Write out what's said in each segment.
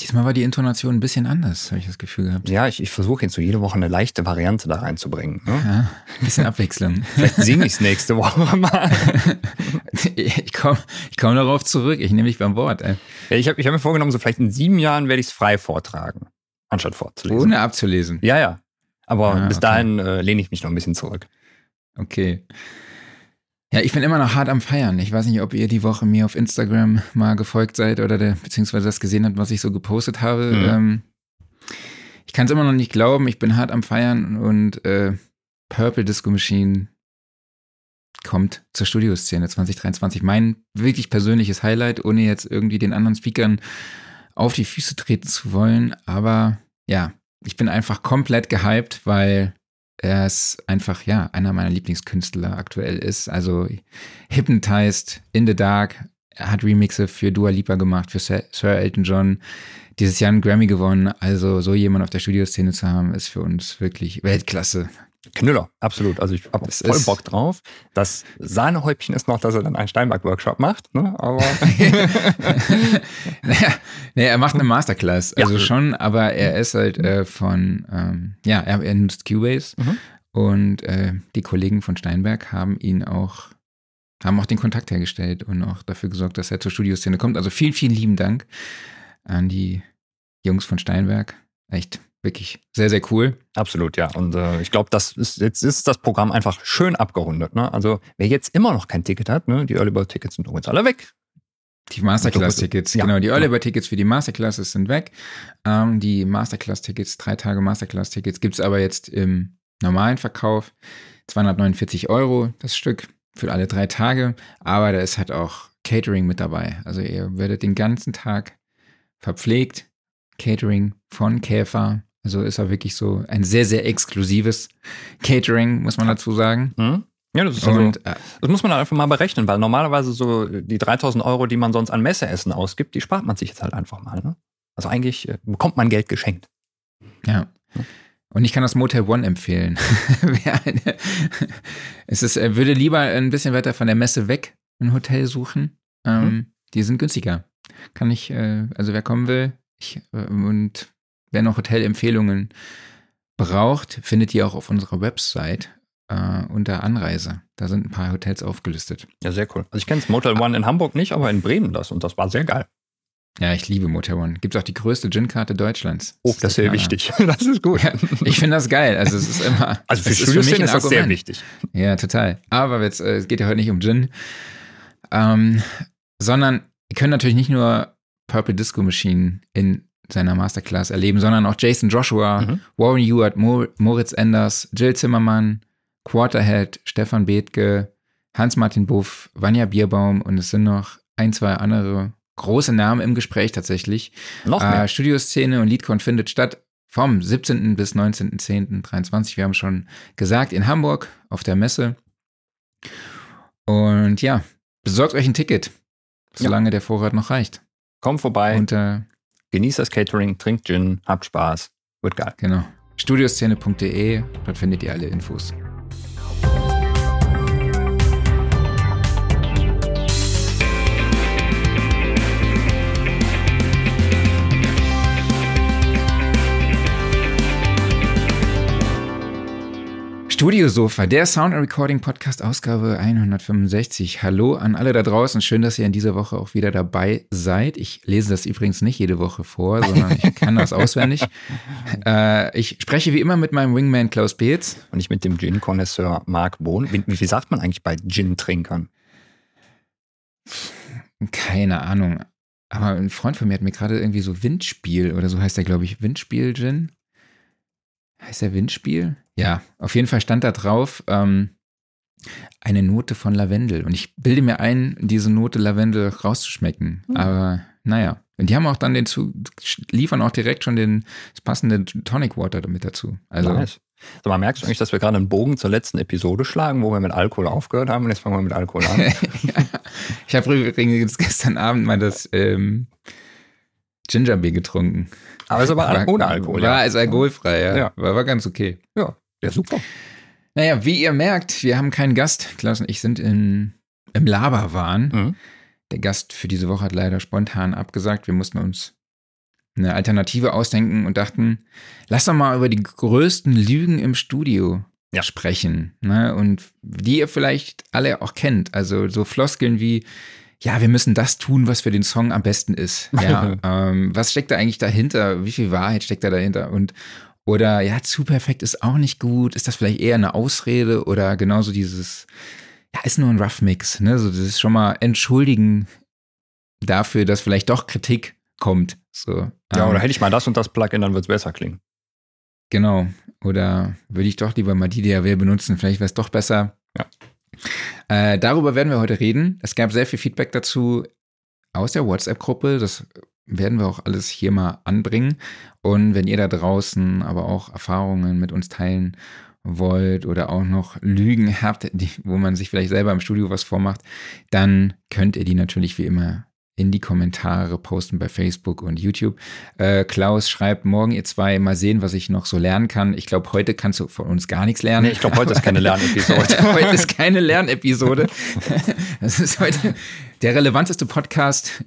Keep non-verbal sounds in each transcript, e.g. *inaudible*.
Diesmal war die Intonation ein bisschen anders, habe ich das Gefühl gehabt. Ja, ich, ich versuche jetzt so jede Woche eine leichte Variante da reinzubringen. Ne? Ja, ein bisschen Abwechslung. *laughs* Vielleicht singe ich es nächste Woche mal. *laughs* ich komme ich komm darauf zurück, ich nehme dich beim Wort. Ey. Ich habe ich hab mir vorgenommen, so vielleicht in sieben Jahren werde ich es frei vortragen, anstatt vorzulesen. Ohne abzulesen. Ja, ja. Aber Ah, bis okay. dahin äh, lehne ich mich noch ein bisschen zurück. Okay. Ja, ich bin immer noch hart am Feiern. Ich weiß nicht, ob ihr die Woche mir auf Instagram mal gefolgt seid oder der, beziehungsweise das gesehen habt, was ich so gepostet habe. Mhm. Ähm, ich kann es immer noch nicht glauben. Ich bin hart am Feiern und äh, Purple Disco Machine kommt zur Studioszene 2023. Mein wirklich persönliches Highlight, ohne jetzt irgendwie den anderen Speakern auf die Füße treten zu wollen. Aber ja, ich bin einfach komplett gehypt, weil er ist einfach, ja, einer meiner Lieblingskünstler aktuell ist. Also Hypnotized, In the Dark. Er hat Remixe für Dua Lipa gemacht, für Sir Sir Elton John. Dieses Jahr einen Grammy gewonnen. Also so jemand auf der Studioszene zu haben, ist für uns wirklich Weltklasse. Knüller, absolut. Also ich habe voll ist- Bock drauf. Das Sahnehäubchen ist noch, dass er dann einen Steinberg-Workshop macht. Ne? Aber *laughs* naja, nee, er macht eine Masterclass, also Ja. schon, aber er ist halt äh, von, ähm, ja, er, er nutzt Cubase Mhm. und äh, die Kollegen von Steinberg haben ihn auch, haben auch den Kontakt hergestellt und auch dafür gesorgt, dass er zur Studioszene kommt. Also vielen, vielen lieben Dank an die Jungs von Steinberg. Echt wirklich sehr, sehr cool. absolut, ja. Und äh, ich glaube, das ist jetzt ist das Programm einfach schön abgerundet. Ne? Also wer jetzt immer noch kein Ticket hat, ne? die Early Bird Tickets sind übrigens alle weg. Die Masterclass-Tickets, Ja. genau, die Early Bird Tickets für die Masterclasses sind weg. Ähm, die Masterclass-Tickets, drei Tage Masterclass-Tickets, gibt es aber jetzt im normalen Verkauf. 249 Euro das Stück für alle drei Tage. Aber da ist halt auch Catering mit dabei. Also ihr werdet den ganzen Tag verpflegt. Catering von Käfer. Also ist er wirklich so ein sehr, sehr exklusives Catering, muss man dazu sagen. Mhm. Ja, das ist also, Und äh, das muss man einfach mal berechnen, weil normalerweise so die 3000 Euro, die man sonst an Messeessen ausgibt, die spart man sich jetzt halt einfach mal. Ne? Also eigentlich äh, bekommt man Geld geschenkt. Ja. Und ich kann das Motel One empfehlen. *laughs* Es ist, er würde lieber ein bisschen weiter von der Messe weg ein Hotel suchen. Ähm, Die sind günstiger. Kann ich, äh, also wer kommen will ich, äh, und wer noch Hotelempfehlungen braucht, findet ihr auch auf unserer Website äh, unter Anreise. Da sind ein paar Hotels aufgelistet. Ja, sehr cool. Also ich kenne das Motel One in Hamburg nicht, aber in Bremen das und das war sehr geil. Ja, ich liebe Motel One. Gibt auch die größte Gin-Karte Deutschlands. Oh, das ist sehr wichtig. *laughs* Das ist gut. Ja, ich finde das geil. Also es ist immer. *laughs* Also für es Studioszene ein ist das sehr wichtig. Ja, total. Aber jetzt, äh, es geht ja heute nicht um Gin, ähm, sondern ihr könnt natürlich nicht nur Purple Disco Machine in seiner Masterclass erleben, sondern auch Jason Joshua, Mhm. Warren Ewart, Mo Moritz Enders, Jill Zimmermann, Quarterhead, Stefan Bethke, Hans-Martin Buff, Vanja Bierbaum und es sind noch ein, zwei andere große Namen im Gespräch tatsächlich. Noch mehr. Äh, Studioszene und LeadCon findet statt vom 17. bis 19.10.23. Wir haben schon gesagt, in Hamburg auf der Messe. Und ja, besorgt euch ein Ticket, solange der Vorrat noch reicht. Kommt vorbei, Und äh, genießt das Catering, trinkt Gin, habt Spaß. Wird geil. genau, studioszene.de, dort findet ihr alle Infos. Studiosofa, der Sound and Recording Podcast, Ausgabe 165. Hallo an alle da draußen. Schön, dass ihr in dieser Woche auch wieder dabei seid. Ich lese das übrigens nicht jede Woche vor, sondern ich kann das auswendig. *laughs* Äh, ich spreche wie immer mit meinem Wingman Klaus Beetz. Und ich mit dem Gin-Konnoisseur Marc Bohn. Wie, wie viel sagt man eigentlich bei Gin-Trinkern? Keine Ahnung. Aber ein Freund von mir hat mir gerade irgendwie so Windspiel oder so heißt der, glaube ich, Windspiel-Gin. Heißt der Windspiel? Ja, auf jeden Fall stand da drauf ähm, eine Note von Lavendel. Und ich bilde mir ein, diese Note Lavendel rauszuschmecken. Hm. Aber naja. Und die haben auch dann den zu, liefern auch direkt schon den das passende Tonic Water damit dazu. Also Nice. Sag mal, merkst du eigentlich, dass wir gerade einen Bogen zur letzten Episode schlagen, wo wir mit Alkohol aufgehört haben und jetzt fangen wir mit Alkohol an? *laughs* ja. Ich habe übrigens gestern Abend mal das ähm, Ginger Beer getrunken. Aber es aber War- ohne Alkohol. War ja. ist alkoholfrei, ja. Ja. War, war ganz okay. ja. Ja, super. Naja, wie ihr merkt, wir haben keinen Gast. Klaus und ich sind in, im Laberwahn. Mhm. Der Gast für diese Woche hat leider spontan abgesagt. Wir mussten uns eine Alternative ausdenken und dachten, lass doch mal über die größten Lügen im Studio Ja. sprechen. Ne? Und die ihr vielleicht alle auch kennt. Also so Floskeln wie, ja, wir müssen das tun, was für den Song am besten ist. *laughs* Ja, ähm, was steckt da eigentlich dahinter? Wie viel Wahrheit steckt da dahinter? Und oder ja, zu perfekt ist auch nicht gut. Ist das vielleicht eher eine Ausrede oder genauso dieses, ja, ist nur ein Rough Mix, ne? So, das ist schon mal entschuldigen dafür, dass vielleicht doch Kritik kommt. So. Ja, Ähm, oder hätte ich mal das und das Plugin, dann wird es besser klingen. Genau. Oder würde ich doch lieber mal die DAW benutzen? Vielleicht wäre es doch besser. Ja. Äh, darüber werden wir heute reden. Es gab sehr viel Feedback dazu aus der WhatsApp-Gruppe. Das werden wir auch alles hier mal anbringen. Und wenn ihr da draußen aber auch Erfahrungen mit uns teilen wollt oder auch noch Lügen *laughs* habt, die, wo man sich vielleicht selber im Studio was vormacht, dann könnt ihr die natürlich wie immer in die Kommentare posten bei Facebook und YouTube. Äh, Klaus schreibt, morgen ihr zwei mal sehen, was ich noch so lernen kann. Ich glaube, heute kannst du von uns gar nichts lernen. Nee, ich glaube, *laughs* *laughs* heute ist keine Lernepisode. heute ist keine Lernepisode. Das ist heute der relevanteste Podcast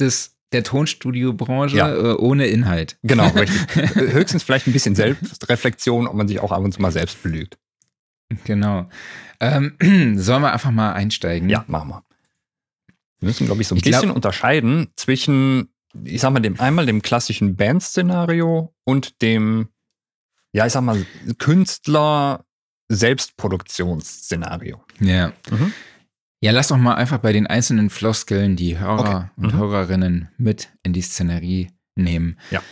des, der Tonstudiobranche Ja. äh, ohne Inhalt. genau, *laughs* richtig. Höchstens vielleicht ein bisschen Selbstreflexion, ob man sich auch ab und zu mal selbst belügt. Genau. Ähm, *clears throat* sollen wir einfach mal einsteigen? Ja, machen wir. Wir müssen, glaube ich, so ein Ich glaub- bisschen unterscheiden zwischen, ich sag mal, dem einmal dem klassischen Band-Szenario und dem, ja, ich sag mal, Künstler-Selbstproduktionsszenario. Ja. Mhm. Ja, lass doch mal einfach bei den einzelnen Floskeln die Hörer Okay. und Mhm. Hörerinnen mit in die Szenerie nehmen. Ja.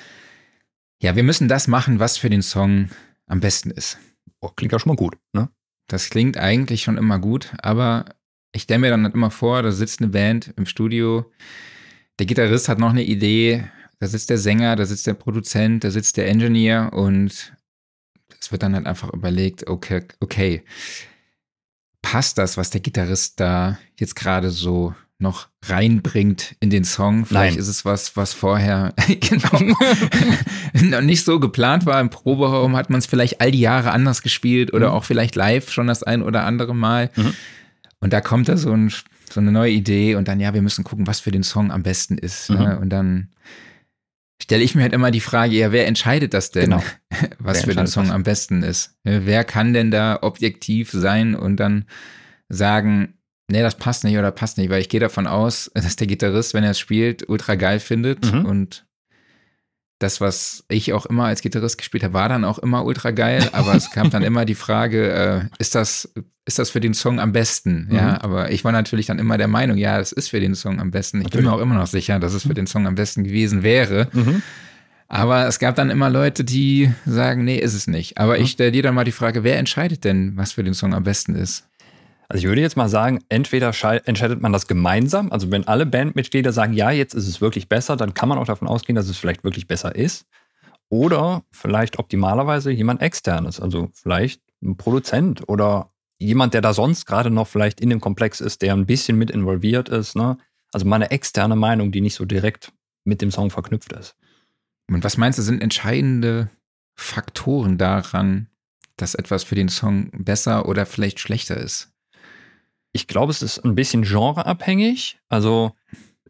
Ja, wir müssen das machen, was für den Song am besten ist. Oh, klingt ja schon mal gut, ne? Das klingt eigentlich schon immer gut, aber ich stelle mir dann halt immer vor, da sitzt eine Band im Studio, der Gitarrist hat noch eine Idee, da sitzt der Sänger, da sitzt der Produzent, da sitzt der Engineer und es wird dann halt einfach überlegt, okay, okay, passt das, was der Gitarrist da jetzt gerade so noch reinbringt in den Song? Vielleicht Nein. ist es was, was vorher *laughs* genau *laughs* noch nicht so geplant war. Im Proberaum hat man es vielleicht all die Jahre anders gespielt oder Mhm. auch vielleicht live schon das ein oder andere Mal. Mhm. Und da kommt da so, ein, so eine neue Idee und dann, ja, wir müssen gucken, was für den Song am besten ist. Ne? Mhm. Und dann stelle ich mir halt immer die Frage, ja, wer entscheidet das denn, Genau. *laughs* was Wer für den Song das? am besten ist? Wer kann denn da objektiv sein und dann sagen, nee, das passt nicht oder passt nicht, weil ich gehe davon aus, *laughs* dass der Gitarrist, wenn er es spielt, ultra geil findet Mhm. und das, was ich auch immer als Gitarrist gespielt habe, war dann auch immer ultra geil, aber es kam dann *laughs* immer die Frage, äh, ist das, ist das für den Song am besten? Ja, Mhm. aber ich war natürlich dann immer der Meinung, ja, es ist für den Song am besten. Ich bin Natürlich. mir auch immer noch sicher, dass es für den Song am besten gewesen wäre. Mhm. Aber es gab dann immer Leute, die sagen, nee, ist es nicht. Aber Mhm. ich stelle dir dann mal die Frage, wer entscheidet denn, was für den Song am besten ist? Also ich würde jetzt mal sagen, entweder schei- entscheidet man das gemeinsam, also wenn alle Bandmitglieder sagen, ja, jetzt ist es wirklich besser, dann kann man auch davon ausgehen, dass es vielleicht wirklich besser ist. Oder vielleicht optimalerweise jemand externes, also vielleicht ein Produzent oder jemand, der da sonst gerade noch vielleicht in dem Komplex ist, der ein bisschen mit involviert ist. Ne? Also mal eine externe Meinung, die nicht so direkt mit dem Song verknüpft ist. Und was meinst du, sind entscheidende Faktoren daran, dass etwas für den Song besser oder vielleicht schlechter ist? Ich glaube, es ist ein bisschen genreabhängig. Also,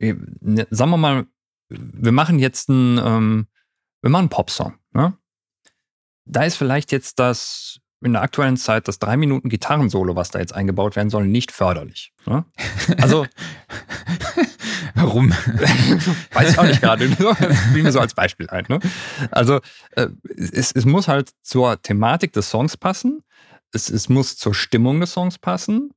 ne, sagen wir mal, wir machen jetzt einen, ähm, wir machen einen Popsong. Ne? Da ist vielleicht jetzt das in der aktuellen Zeit das drei Minuten Gitarrensolo, was da jetzt eingebaut werden soll, nicht förderlich. Ne? Also, *laughs* Warum? *laughs* weiß ich auch nicht gerade. *laughs* Fiel mir so als Beispiel ein. Ne? Also, äh, es, es muss halt zur Thematik des Songs passen. Es, es muss zur Stimmung des Songs passen.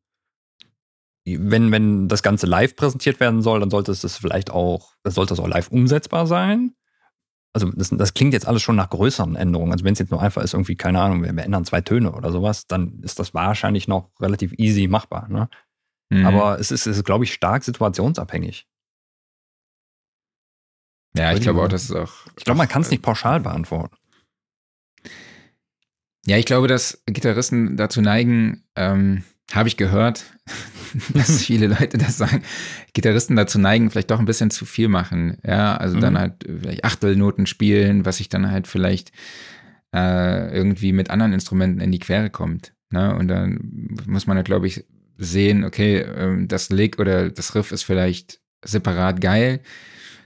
Wenn, wenn das Ganze live präsentiert werden soll, dann sollte es das vielleicht auch, dann sollte es auch live umsetzbar sein. Also, das, das klingt jetzt alles schon nach größeren Änderungen. Also, wenn es jetzt nur einfach ist, irgendwie, keine Ahnung, wir, wir ändern zwei Töne oder sowas, dann ist das wahrscheinlich noch relativ easy machbar. Ne? Mhm. Aber es ist, es ist glaube ich, stark situationsabhängig. ja, ich glaube auch, dass es auch. Ich glaube, man kann es nicht pauschal beantworten. Ja, ich glaube, dass Gitarristen dazu neigen, ähm, habe ich gehört, *laughs* dass viele Leute das sagen, Gitarristen dazu neigen, vielleicht doch ein bisschen zu viel machen. Ja, also mhm. dann halt vielleicht Achtelnoten spielen, was sich dann halt vielleicht äh, irgendwie mit anderen Instrumenten in die Quere kommt. Ne? Und dann muss man ja, glaube ich, sehen, okay, ähm, das Lick oder das Riff ist vielleicht separat geil,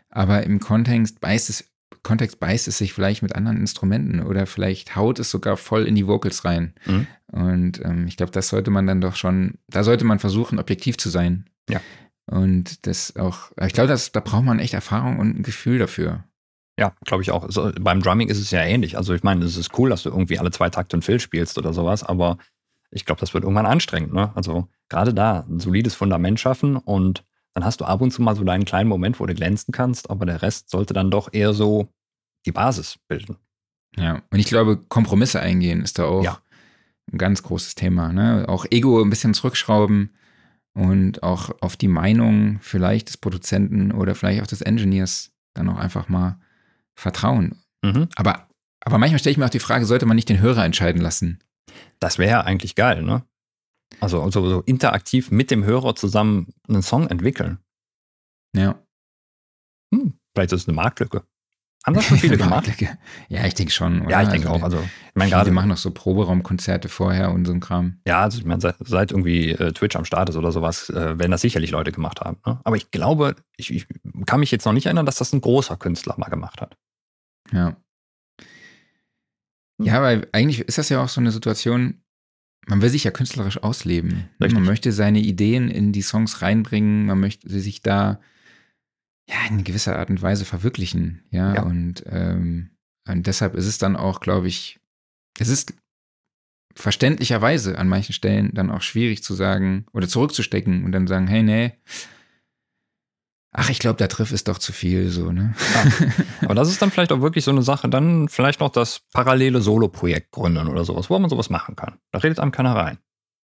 aber im Kontext beißt es Kontext beißt es sich vielleicht mit anderen Instrumenten oder vielleicht haut es sogar voll in die Vocals rein. Mhm. Und ähm, ich glaube, das sollte man dann doch schon, da sollte man versuchen, objektiv zu sein. Ja. Und das auch, ich glaube, da braucht man echt Erfahrung und ein Gefühl dafür. Ja, glaube ich auch. Also, beim Drumming ist es ja ähnlich. Also ich meine, es ist cool, dass du irgendwie alle zwei Takte einen Fill spielst oder sowas, aber ich glaube, das wird irgendwann anstrengend. Ne? Also gerade da ein solides Fundament schaffen und dann hast du ab und zu mal so deinen kleinen Moment, wo du glänzen kannst, aber der Rest sollte dann doch eher so die Basis bilden. Ja, und ich glaube, Kompromisse eingehen ist da auch ja. ein ganz großes Thema. Ne? Auch Ego ein bisschen zurückschrauben und auch auf die Meinung vielleicht des Produzenten oder vielleicht auch des Engineers dann auch einfach mal vertrauen. Mhm. Aber, aber manchmal stelle ich mir auch die Frage, sollte man nicht den Hörer entscheiden lassen? Das wäre ja eigentlich geil, ne? Also, also so interaktiv mit dem Hörer zusammen einen Song entwickeln. Ja. Hm, vielleicht ist es eine Marktlücke. Haben das schon *laughs* viele gemacht? Ja, ich denke schon. Oder? Ja, ich denke also, auch. Also, ich meine, gerade machen noch so Proberaumkonzerte vorher und so ein Kram. Ja, also ich meine, seit, seit irgendwie äh, Twitch am Start ist oder sowas, äh, werden das sicherlich Leute gemacht haben. Ne? Aber ich glaube, ich, ich, kann mich jetzt noch nicht erinnern, dass das ein großer Künstler mal gemacht hat. Ja. Ja, weil eigentlich ist das ja auch so eine Situation, man will sich ja künstlerisch ausleben. Richtig. Man möchte seine Ideen in die Songs reinbringen, man möchte sich da ja in gewisser Art und Weise verwirklichen. Ja, ja. Und, ähm, und deshalb ist es dann auch, glaube ich, es ist verständlicherweise an manchen Stellen dann auch schwierig zu sagen oder zurückzustecken und dann sagen, hey, nee, ach, ich glaube, der Triff ist doch zu viel, so, ne? Ja. Aber das ist dann vielleicht auch wirklich so eine Sache, dann vielleicht noch das parallele Solo-Projekt gründen oder sowas, wo man sowas machen kann. Da redet einem keiner rein.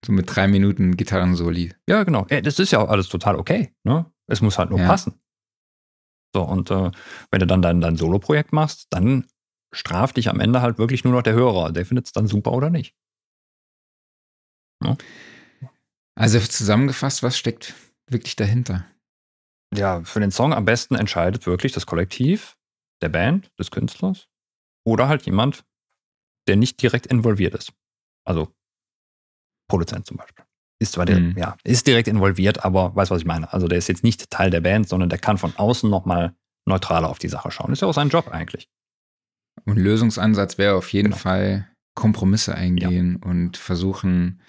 So mit drei Minuten Gitarren-Soli. Ja, genau. Das ist ja auch alles total okay, ne? Es muss halt nur ja. passen. So, und äh, wenn du dann dein, dein Solo-Projekt machst, dann straft dich am Ende halt wirklich nur noch der Hörer. Der findet es dann super oder nicht. Ne? Also zusammengefasst, was steckt wirklich dahinter? Ja, für den Song am besten entscheidet wirklich das Kollektiv, der Band, des Künstlers oder halt jemand, der nicht direkt involviert ist. Also Produzent zum Beispiel. Ist zwar der, mhm. ja, ist direkt involviert, aber weiß, was ich meine. Also der ist jetzt nicht Teil der Band, sondern der kann von außen nochmal neutraler auf die Sache schauen. Ist ja auch sein Job eigentlich. Und Lösungsansatz wäre auf jeden genau. Fall Kompromisse eingehen ja. und versuchen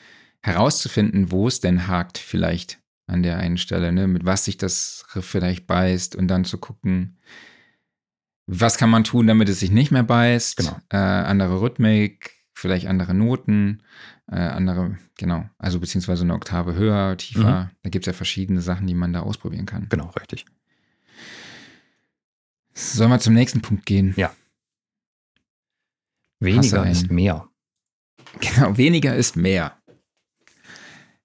herauszufinden, wo es denn hakt vielleicht an der einen Stelle, ne? mit was sich das Riff vielleicht beißt und dann zu gucken, was kann man tun, damit es sich nicht mehr beißt. Genau. Äh, andere Rhythmik, vielleicht andere Noten, äh, andere, genau, also beziehungsweise eine Oktave höher, tiefer. Mhm. Da gibt es ja verschiedene Sachen, die man da ausprobieren kann. Genau, richtig. Sollen wir zum nächsten Punkt gehen? Ja. Weniger ist mehr. Genau, weniger ist mehr.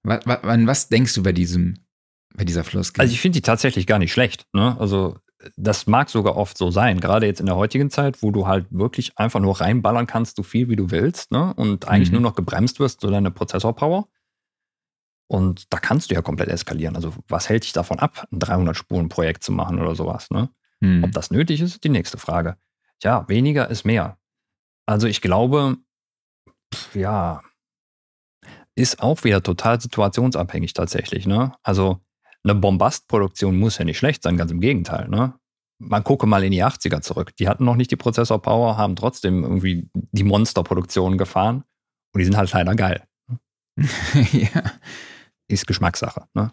Was, an was denkst du bei diesem, bei dieser Floskel? Also ich finde die tatsächlich gar nicht schlecht. Ne? Also das mag sogar oft so sein, gerade jetzt in der heutigen Zeit, wo du halt wirklich einfach nur reinballern kannst, so viel wie du willst, ne? Und eigentlich mhm. nur noch gebremst wirst, so deine Prozessorpower. Und da kannst du ja komplett eskalieren. Also was hält dich davon ab, ein 300-Spuren-Projekt zu machen oder sowas, ne? Mhm. Ob das nötig ist, ist die nächste Frage. Ja, weniger ist mehr. Also ich glaube, ja, ist auch wieder total situationsabhängig tatsächlich. Ne? Also eine Bombastproduktion muss ja nicht schlecht sein, ganz im Gegenteil. Ne? Man gucke mal in die 80er zurück. Die hatten noch nicht die Prozessor-Power, haben trotzdem irgendwie die Monsterproduktion gefahren und die sind halt leider geil. *laughs* ja. Ist Geschmackssache. Ne?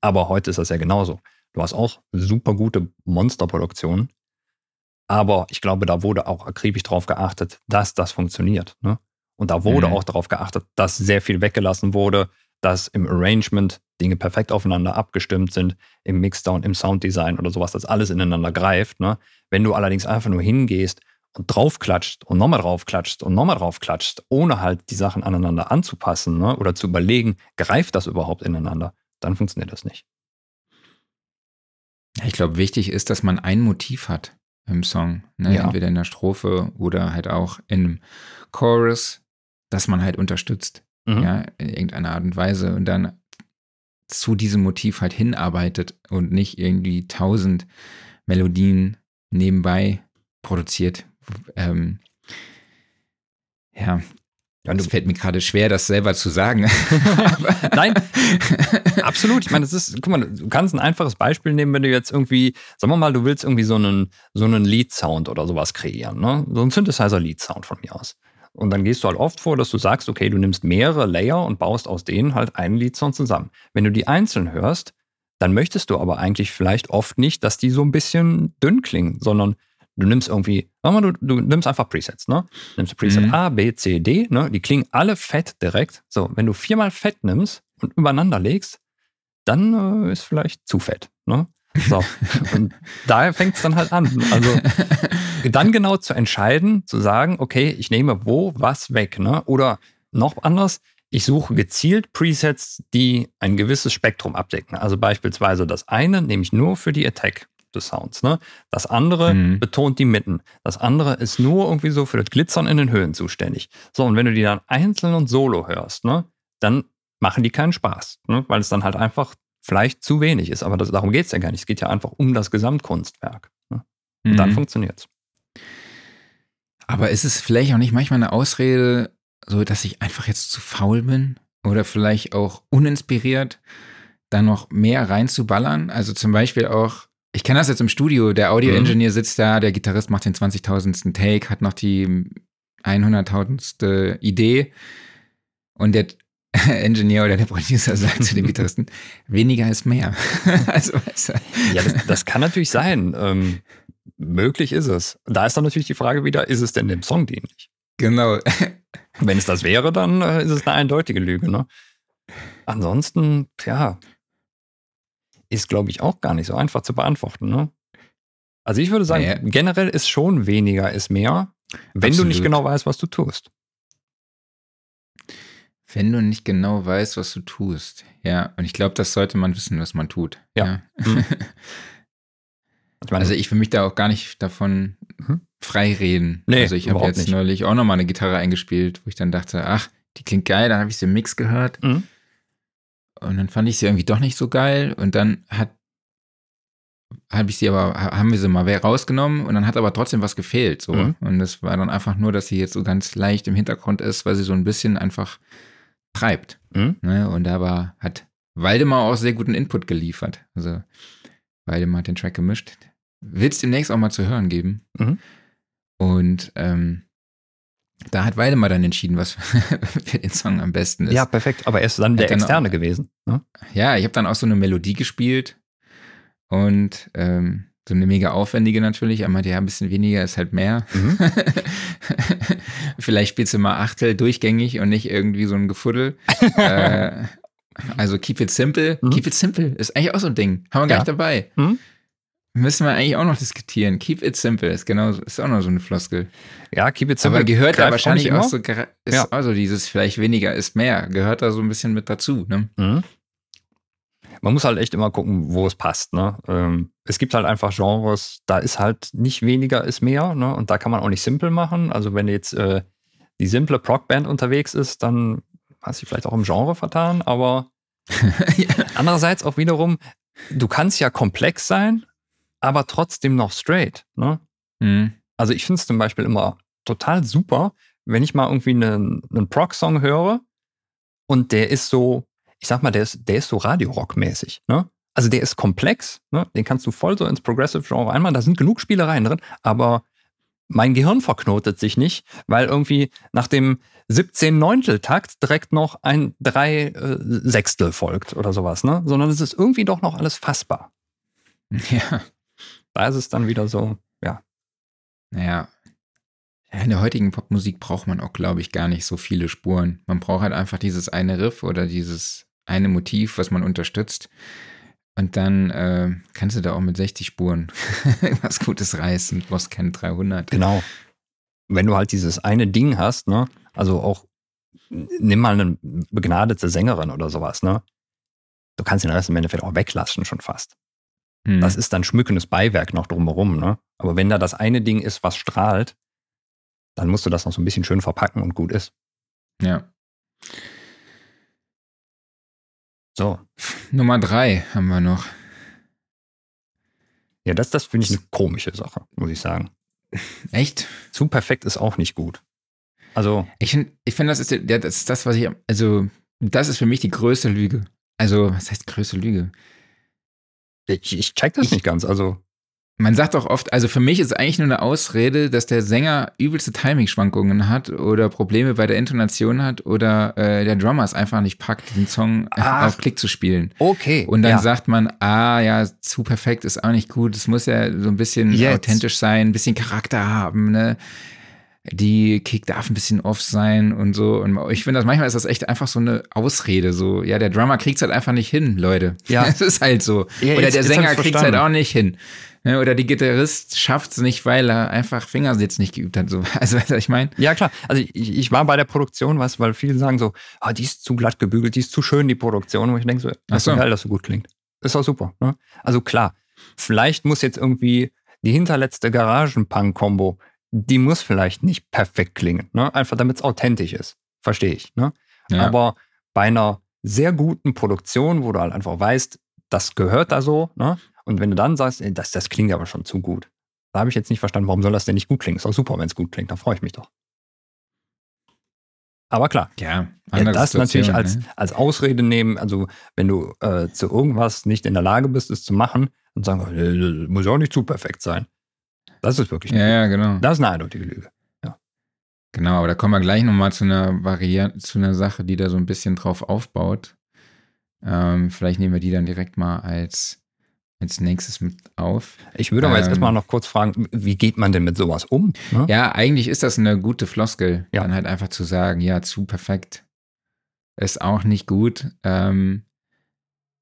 Aber heute ist das ja genauso. Du hast auch super gute Monsterproduktionen, aber ich glaube, da wurde auch akribisch darauf geachtet, dass das funktioniert. Ne? Und da wurde mhm. auch darauf geachtet, dass sehr viel weggelassen wurde, dass im Arrangement Dinge perfekt aufeinander abgestimmt sind, im Mixdown, im Sounddesign oder sowas, dass alles ineinander greift. Ne? Wenn du allerdings einfach nur hingehst und draufklatscht und nochmal draufklatscht und nochmal draufklatscht, ohne halt die Sachen aneinander anzupassen ne? oder zu überlegen, greift das überhaupt ineinander, dann funktioniert das nicht. Ich glaube, wichtig ist, dass man ein Motiv hat im Song. Ne? Ja. Entweder in der Strophe oder halt auch im Chorus das man halt unterstützt. Mhm. Ja, in irgendeiner Art und Weise. Und dann zu diesem Motiv halt hinarbeitet und nicht irgendwie tausend Melodien nebenbei produziert. Ähm, ja, es fällt mir gerade schwer, das selber zu sagen. *laughs* Nein, *laughs* absolut. Ich meine, das ist, guck mal, du kannst ein einfaches Beispiel nehmen, wenn du jetzt irgendwie, sagen wir mal, du willst irgendwie so einen, so einen Lead-Sound oder sowas kreieren, ne? So ein Synthesizer-Lead-Sound von mir aus. Und dann gehst du halt oft vor, dass du sagst, okay, du nimmst mehrere Layer und baust aus denen halt einen Lead-Sound zusammen. Wenn du die einzeln hörst, dann möchtest du aber eigentlich vielleicht oft nicht, dass die so ein bisschen dünn klingen, sondern du nimmst irgendwie, sag mal, du, du nimmst einfach Presets, ne? Nimmst Preset mhm. A, B, C, D, ne? Die klingen alle fett direkt. So, wenn du viermal fett nimmst und übereinander legst, dann äh, ist vielleicht zu fett, ne? So. *laughs* und daher fängt es dann halt an. Also dann genau zu entscheiden, zu sagen, okay, ich nehme wo was weg, ne? Oder noch anders, ich suche gezielt Presets, die ein gewisses Spektrum abdecken. Also beispielsweise das eine nehme ich nur für die Attack des Sounds. Ne? Das andere mhm. betont die Mitten. Das andere ist nur irgendwie so für das Glitzern in den Höhen zuständig. So, und wenn du die dann einzeln und solo hörst, ne, dann machen die keinen Spaß, ne? weil es dann halt einfach vielleicht zu wenig ist. Aber das, darum geht es ja gar nicht. Es geht ja einfach um das Gesamtkunstwerk. Ne? Und mhm. dann funktioniert es. Aber ist es vielleicht auch nicht manchmal eine Ausrede, so dass ich einfach jetzt zu faul bin oder vielleicht auch uninspiriert, da noch mehr reinzuballern? Also zum Beispiel auch, ich kenne das jetzt im Studio, der Audio-Engineer mhm. sitzt da, der Gitarrist macht den 20.000. Take, hat noch die 100.000. Idee und der *laughs* Engineer oder der Producer sagt zu dem *laughs* Gitarristen, weniger ist mehr. *laughs* also, weißt du. Ja, das, das, kann natürlich sein. Ähm, möglich ist es. Da ist dann natürlich die Frage wieder, ist es denn dem Song dienlich? Genau. Wenn es das wäre, dann äh, ist es eine eindeutige Lüge. Ne? Ansonsten, ja, ist, glaube ich, auch gar nicht so einfach zu beantworten. Ne? Also ich würde sagen, naja. generell ist schon weniger ist mehr, wenn Absolut. du nicht genau weißt, was du tust. Wenn du nicht genau weißt, was du tust. Ja, und ich glaube, das sollte man wissen, was man tut. Ja. ja. Mhm. *laughs* also ich will mich da auch gar nicht davon mhm. frei reden. Nee, also ich habe jetzt nicht. neulich auch nochmal eine Gitarre eingespielt, wo ich dann dachte, ach, die klingt geil, dann habe ich sie im Mix gehört. Mhm. Und dann fand ich sie irgendwie doch nicht so geil. Und dann hat habe ich sie aber, haben wir sie mal rausgenommen und dann hat aber trotzdem was gefehlt. So. Mhm. Und es war dann einfach nur, dass sie jetzt so ganz leicht im Hintergrund ist, weil sie so ein bisschen einfach treibt. Mhm. Ne? Und da war, hat Waldemar auch sehr guten Input geliefert. Also Waldemar hat den Track gemischt. Wird es demnächst auch mal zu hören geben. Mhm. Und ähm, da hat Weidemar dann entschieden, was *laughs* für den Song am besten ist. Ja, perfekt. Aber er ist dann der dann Externe auch, gewesen. Ne? Ja, ich habe dann auch so eine Melodie gespielt und ähm, so eine mega aufwendige natürlich. Er meinte, ja, ein bisschen weniger ist halt mehr. Mhm. *laughs* Vielleicht spielst du mal Achtel durchgängig und nicht irgendwie so ein Gefuddel. *laughs* äh, also keep it simple. Mhm. Keep it simple ist eigentlich auch so ein Ding. Haben wir gar ja. nicht dabei. Mhm. Müssen wir eigentlich auch noch diskutieren. Keep it simple ist genau ist auch noch so eine Floskel. Ja, keep it simple. Aber gehört da wahrscheinlich auch, auch so, ist ja. also dieses vielleicht weniger ist mehr, gehört da so ein bisschen mit dazu. Ne? Mhm. Man muss halt echt immer gucken, wo es passt. Ne? Ähm, es gibt halt einfach Genres, da ist halt nicht weniger ist mehr. Ne? Und da kann man auch nicht simpel machen. Also wenn jetzt äh, die simple Proc-Band unterwegs ist, dann hat sich vielleicht auch im Genre vertan. Aber *laughs* andererseits auch wiederum, du kannst ja komplex sein, aber trotzdem noch straight. Ne? Mhm. Also ich finde es zum Beispiel immer total super, wenn ich mal irgendwie einen, einen Prog-Song höre und der ist so, ich sag mal, der ist, der ist so Radio-Rock-mäßig. Ne? Also der ist komplex, ne? den kannst du voll so ins Progressive-Genre einmal, da sind genug Spielereien drin, aber mein Gehirn verknotet sich nicht, weil irgendwie nach dem 17 Neuntel-Takt direkt noch ein 3 äh, Sechstel folgt oder sowas, ne? Sondern es ist irgendwie doch noch alles fassbar. *laughs* Ja. Da ist es dann wieder so, ja. Naja. Ja, in der heutigen Popmusik braucht man auch, glaube ich, gar nicht so viele Spuren. Man braucht halt einfach dieses eine Riff oder dieses eine Motiv, was man unterstützt. Und dann äh, kannst du da auch mit 60 Spuren *laughs* was Gutes reißen. Brauchst keine 300. Genau. Wenn du halt dieses eine Ding hast, ne, also auch, nimm mal eine begnadete Sängerin oder sowas, ne, du kannst den Rest im Endeffekt auch weglassen schon fast. Mhm. Das ist dann schmückendes Beiwerk noch drumherum. Ne? Aber wenn da das eine Ding ist, was strahlt, dann musst du das noch so ein bisschen schön verpacken und gut ist. Ja. So. Nummer drei haben wir noch. Ja, das, das finde ich eine komische Sache, muss ich sagen. Echt? Zu perfekt ist auch nicht gut. Also, Ich finde, ich find, das, ist, der- das ist das, was ich, also, das ist für mich die größte Lüge. Also, was heißt größte Lüge? ich, ich check das Ich- nicht ganz. Also, Man sagt doch oft, also für mich ist es eigentlich nur eine Ausrede, dass der Sänger übelste Timing-Schwankungen hat oder Probleme bei der Intonation hat oder äh, der Drummer es einfach nicht packt, den Song Ach. auf Klick zu spielen. okay. Und dann ja. sagt man, ah ja, zu perfekt ist auch nicht gut. Es muss ja so ein bisschen Jetzt. authentisch sein, ein bisschen Charakter haben, ne? Die Kick darf ein bisschen off sein und so. Und ich finde, das manchmal ist das echt einfach so eine Ausrede. So, ja, der Drummer kriegt's halt einfach nicht hin, Leute. Ja. *laughs* Es ist halt so. Ja, Oder jetzt- der Sänger ich's kriegt's halt auch nicht hin. Oder die Gitarrist schafft's nicht, weil er einfach Fingersitz nicht geübt hat. So. *laughs* Also, weißt du, was ich meine? Ja, klar. Also ich, ich war bei der Produktion, du, weil viele sagen so, ah, die ist zu glatt gebügelt, die ist zu schön, die Produktion. Und ich denke so, das ist so. doch geil, dass so gut klingt. Ist auch super. Ne? Also klar, vielleicht muss jetzt irgendwie die hinterletzte Garagen-Punk-Kombo, die muss vielleicht nicht perfekt klingen. Ne? Einfach damit es authentisch ist. Verstehe ich. Ne? Ja. Aber bei einer sehr guten Produktion, wo du halt einfach weißt, das gehört da so, ne? Und wenn du dann sagst, ey, das, das klingt aber schon zu gut. Da habe ich jetzt nicht verstanden, warum soll das denn nicht gut klingen? Ist doch super, wenn es gut klingt, da freue ich mich doch. Aber klar, ja, ja, das natürlich als, ne? als Ausrede nehmen, also wenn du äh, zu irgendwas nicht in der Lage bist, es zu machen, und sagen, äh, muss ja auch nicht zu perfekt sein. Das ist wirklich, Ja, ja, genau. das ist eine eindeutige Lüge. Genau, aber da kommen wir gleich nochmal zu einer Variante, zu einer Sache, die da so ein bisschen drauf aufbaut. Ähm, vielleicht nehmen wir die dann direkt mal als, als nächstes mit auf. Ich würde aber jetzt Ähm. erstmal noch kurz fragen, wie geht man denn mit sowas um? Ne? Ja, eigentlich ist das eine gute Floskel, Ja. dann halt einfach zu sagen, ja, zu perfekt ist auch nicht gut. Ähm,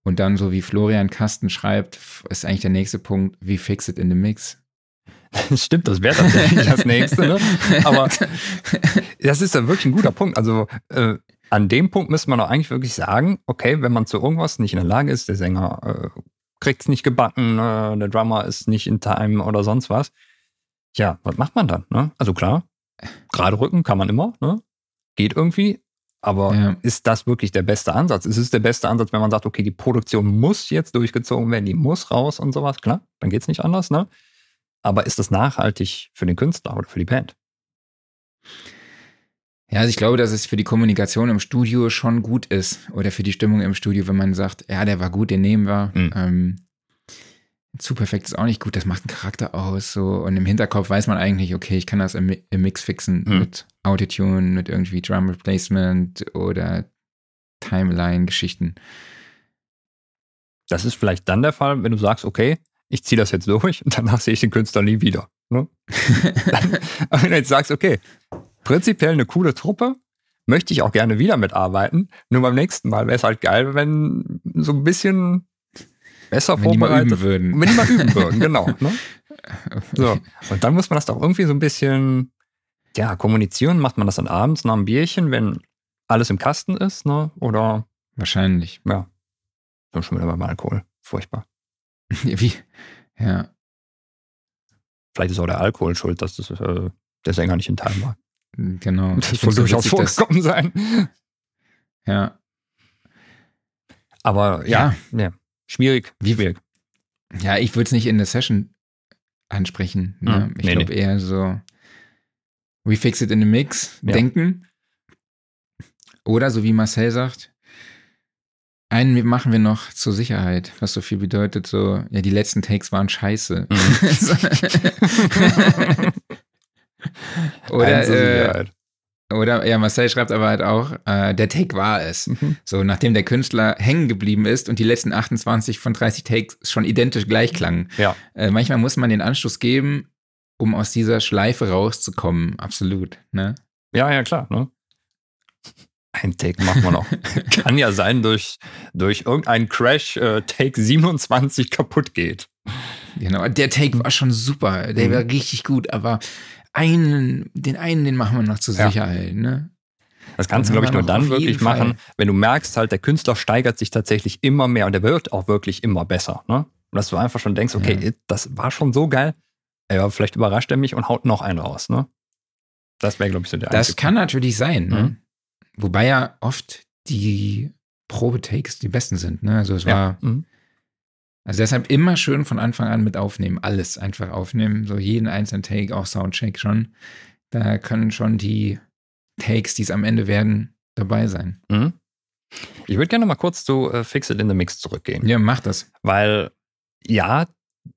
und dann, so wie Florian Kasten schreibt, ist eigentlich der nächste Punkt, wie fix it in the mix. *laughs* Stimmt, das wäre tatsächlich das nächste, ne? Aber *laughs* das ist ja wirklich ein guter Punkt. Also äh, an dem Punkt müsste man doch eigentlich wirklich sagen, okay, wenn man zu irgendwas nicht in der Lage ist, der Sänger äh, kriegt es nicht gebacken, äh, der Drummer ist nicht in Time oder sonst was. Ja, was macht man dann? Ne? Also klar, gerade Rücken kann man immer, ne? geht irgendwie. Aber Ja. ist das wirklich der beste Ansatz? Ist es der beste Ansatz, wenn man sagt, okay, die Produktion muss jetzt durchgezogen werden, die muss raus und sowas? Klar, dann geht es nicht anders, ne? Aber ist das nachhaltig für den Künstler oder für die Band? Ja, also ich glaube, dass es für die Kommunikation im Studio schon gut ist oder für die Stimmung im Studio, wenn man sagt, ja, der war gut, den nehmen wir. Mhm. Ähm, zu perfekt ist auch nicht gut, das macht einen Charakter aus. So. Und im Hinterkopf weiß man eigentlich, okay, ich kann das im, im Mix fixen Mhm. mit Autotune, mit irgendwie Drum Replacement oder Timeline-Geschichten. Das ist vielleicht dann der Fall, wenn du sagst, okay, ich ziehe das jetzt durch und danach sehe ich den Künstler nie wieder. Ne? *laughs* Aber *laughs* wenn du jetzt sagst, okay, prinzipiell eine coole Truppe, möchte ich auch gerne wieder mitarbeiten, nur beim nächsten Mal wäre es halt geil, wenn so ein bisschen besser Wenn die mal vorbereitet üben würden. Wenn die mal üben würden, genau. *laughs* Ne? So. Und dann muss man das doch irgendwie so ein bisschen, ja, kommunizieren. Macht man das dann abends nach einem Bierchen, wenn alles im Kasten ist, ne? Oder, Wahrscheinlich. ja, dann schon wieder beim Alkohol. Furchtbar. *laughs* Wie? Ja, Vielleicht ist auch der Alkohol schuld, dass das, äh, der Sänger nicht in Time war. genau. Das so durchaus dass- vorgekommen sein. Ja, Aber ja, ja. schwierig. Wie- schwierig. Ja, ich würde es nicht in der Session ansprechen. Ne? Hm, ich nee, glaube eher so, we fix it in the mix, Ja. denken. Oder so wie Marcel sagt, einen machen wir noch zur Sicherheit, was so viel bedeutet, so, ja, die letzten Takes waren scheiße. *laughs* Oder, Eins zur äh, oder, ja, Marcel schreibt aber halt auch, äh, der Take war es. Mhm. So, nachdem der Künstler hängen geblieben ist und die letzten 28 von 30 Takes schon identisch gleich klangen. Ja. Äh, manchmal muss man den Anschluss geben, um aus dieser Schleife rauszukommen. Absolut. Ne? ja, ja, klar. Ne? Ein Take machen wir noch. *laughs* Kann ja sein, durch, durch irgendeinen Crash äh, Take 27 kaputt geht. Genau. Der Take war schon super. Der Mhm. war richtig gut, aber einen, den einen, den machen wir noch zur Ja. Sicherheit. Ne? Das kannst du, glaube ich, nur dann wirklich Fall. machen, wenn du merkst, halt, der Künstler steigert sich tatsächlich immer mehr und der wird auch wirklich immer besser. Ne? Und dass du einfach schon denkst, okay, Ja. das war schon so geil, ja, vielleicht überrascht er mich und haut noch einen raus. Ne? Das wäre, glaube ich, so der Das kann natürlich sein. Ne? Mhm. Wobei ja oft die Probetakes die besten sind. Ne? Also es war, Ja. Mhm. also deshalb immer schön von Anfang an mit aufnehmen, alles einfach aufnehmen, so jeden einzelnen Take, auch Soundcheck schon. Da können schon die Takes, die es am Ende werden, dabei sein. Mhm. Ich würde gerne mal kurz zu äh, Fix It in the Mix zurückgehen. Ja, mach das. Weil ja,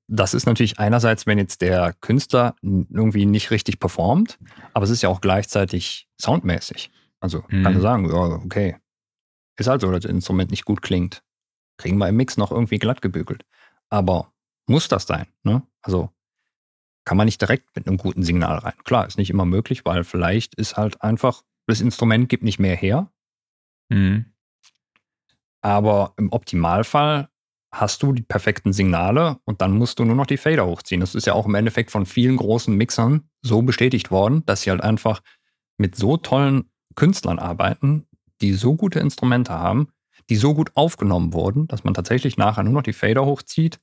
das ist natürlich einerseits, wenn jetzt der Künstler irgendwie nicht richtig performt, aber es ist ja auch gleichzeitig soundmäßig. Also Mhm. kann sagen, ja, okay, ist halt so, dass das Instrument nicht gut klingt. Kriegen wir im Mix noch irgendwie glatt gebügelt. Aber muss das sein? Ne? Also kann man nicht direkt mit einem guten Signal rein. Klar, ist nicht immer möglich, weil vielleicht ist halt einfach, das Instrument gibt nicht mehr her, Mhm. aber im Optimalfall hast du die perfekten Signale und dann musst du nur noch die Fader hochziehen. Das ist ja auch im Endeffekt von vielen großen Mixern so bestätigt worden, dass sie halt einfach mit so tollen Künstlern arbeiten, die so gute Instrumente haben, die so gut aufgenommen wurden, dass man tatsächlich nachher nur noch die Fader hochzieht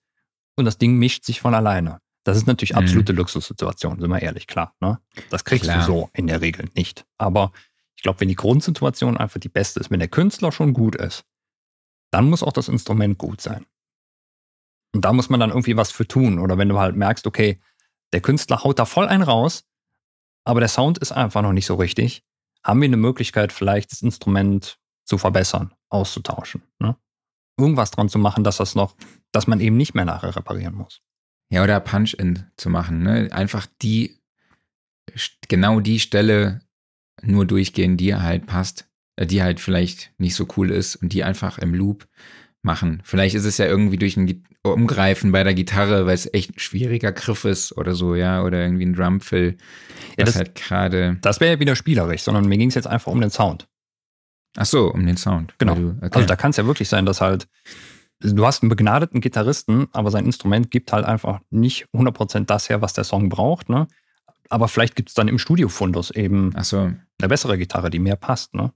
und das Ding mischt sich von alleine. Das ist natürlich Mhm. absolute Luxussituation, sind wir ehrlich, klar. Ne? Das kriegst Klar. du so in der Regel nicht. Aber ich glaube, wenn die Grundsituation einfach die beste ist, wenn der Künstler schon gut ist, dann muss auch das Instrument gut sein. Und da muss man dann irgendwie was für tun. Oder wenn du halt merkst, okay, der Künstler haut da voll einen raus, aber der Sound ist einfach noch nicht so richtig, haben wir eine Möglichkeit, vielleicht das Instrument zu verbessern, auszutauschen. Ne? Irgendwas dran zu machen, dass das noch, dass man eben nicht mehr nachher reparieren muss. Ja, oder Punch-In zu machen. Ne? Einfach die, genau die Stelle nur durchgehen, die halt passt, äh, die halt vielleicht nicht so cool ist und die einfach im Loop machen. Vielleicht ist es ja irgendwie durch ein Umgreifen bei der Gitarre, weil es echt ein schwieriger Griff ist oder so, ja, oder irgendwie ein Drumfill, Ja, das- halt gerade. Das wäre ja wieder spielerisch, sondern mir ging es jetzt einfach um den Sound. Ach so, um den Sound. Genau. Du, okay. Also da kann es ja wirklich sein, dass halt, du hast einen begnadeten Gitarristen, aber sein Instrument gibt halt einfach nicht 100% das her, was der Song braucht. Ne? Aber vielleicht gibt es dann im Studio-Fundus eben so, eine bessere Gitarre, die mehr passt. Ne?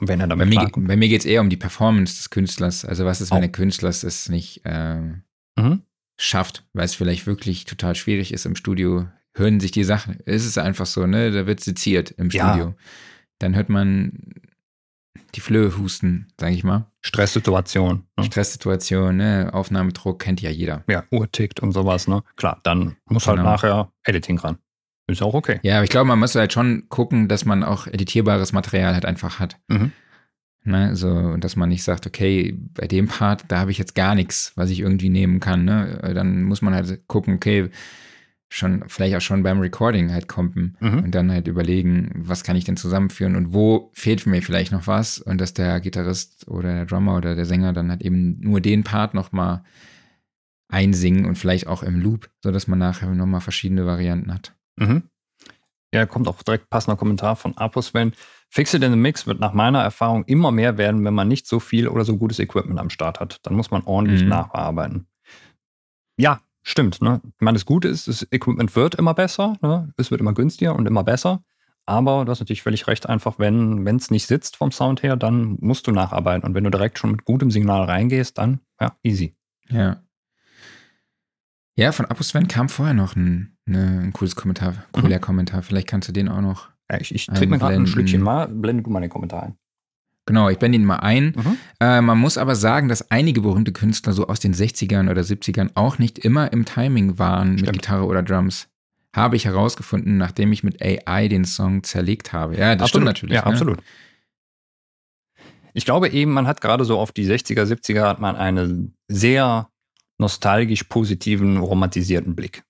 Wenn er Bei damit mir, klarkommt. bei mir geht es eher um die Performance des Künstlers. Also was ist, wenn Auch. der Künstler es nicht ähm, Mhm. schafft, weil es vielleicht wirklich total schwierig ist im Studio, hören sich die Sachen. Es ist einfach so, ne? Da wird seziert im Ja. Studio. Dann hört man die Flöhe husten, sage ich mal. Stresssituation. Ne? Stresssituation, ne? Aufnahmedruck kennt ja jeder. Ja, Uhr tickt und sowas. Ne? Klar, dann muss halt Genau. nachher Editing ran. Ist auch okay. Ja, aber ich glaube, man muss halt schon gucken, dass man auch editierbares Material halt einfach hat. Mhm. Ne, so, und dass man nicht sagt, okay, bei dem Part, da habe ich jetzt gar nichts, was ich irgendwie nehmen kann. Ne? Dann muss man halt gucken, okay, schon, vielleicht auch schon beim Recording halt kommen Mhm. und dann halt überlegen, was kann ich denn zusammenführen und wo fehlt mir vielleicht noch was und dass der Gitarrist oder der Drummer oder der Sänger dann halt eben nur den Part nochmal einsingen und vielleicht auch im Loop, sodass man nachher nochmal verschiedene Varianten hat. Mhm. Ja, kommt auch direkt passender Kommentar von Apusven. Fix It in the Mix wird nach meiner Erfahrung immer mehr werden, wenn man nicht so viel oder so gutes Equipment am Start hat. Dann muss man ordentlich Mhm. nachbearbeiten. Ja, stimmt. Ne? Ich meine, das Gute ist, das Equipment wird immer besser. Ne? Es wird immer günstiger und immer besser. Aber du hast natürlich völlig recht, einfach wenn es nicht sitzt vom Sound her, dann musst du nacharbeiten. Und wenn du direkt schon mit gutem Signal reingehst, dann ja, easy. Ja. Ja, von Apusven kam vorher noch ein, ne, ein cooles Kommentar, cooler Kommentar. Vielleicht kannst du den auch noch. Ja, ich ich trinke mir gerade ein. Schlückchen mal, blende du mal den Kommentar ein. Genau, ich blende ihn mal ein. Mhm. Äh, man muss aber sagen, dass einige berühmte Künstler so aus den 60ern oder 70ern auch nicht immer im Timing waren mit Stimmt. Gitarre oder Drums. Habe ich herausgefunden, nachdem ich mit AI den Song zerlegt habe. Ja, das stimmt natürlich. Ja, ne? absolut. Ich glaube eben, man hat gerade so auf die 60er, 70er hat man einen sehr nostalgisch positiven, romantisierten Blick.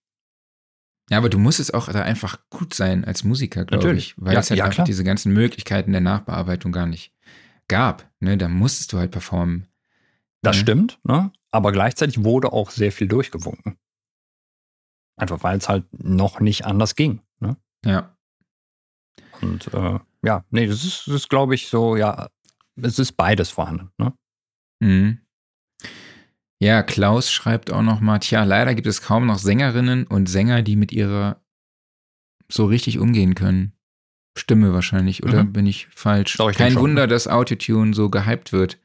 Ja, aber du musst es auch da einfach gut sein als Musiker, glaube ich. Weil Ja, es halt ja, einfach klar. diese ganzen Möglichkeiten der Nachbearbeitung gar nicht gab. Ne? Da musstest du halt performen. Das Mhm. stimmt, ne? aber gleichzeitig wurde auch sehr viel durchgewunken. Einfach weil es halt noch nicht anders ging. Ne? Ja. Und äh, ja, nee, das ist, das ist glaube ich, so, ja, es ist beides vorhanden. Ne? Mhm. Ja, Klaus schreibt auch noch mal, tja, leider gibt es kaum noch Sängerinnen und Sänger, die mit ihrer so richtig umgehen können. Stimme wahrscheinlich, oder Mhm. bin ich falsch? Doch, ich Kein schon. Wunder, dass Autotune so gehypt wird.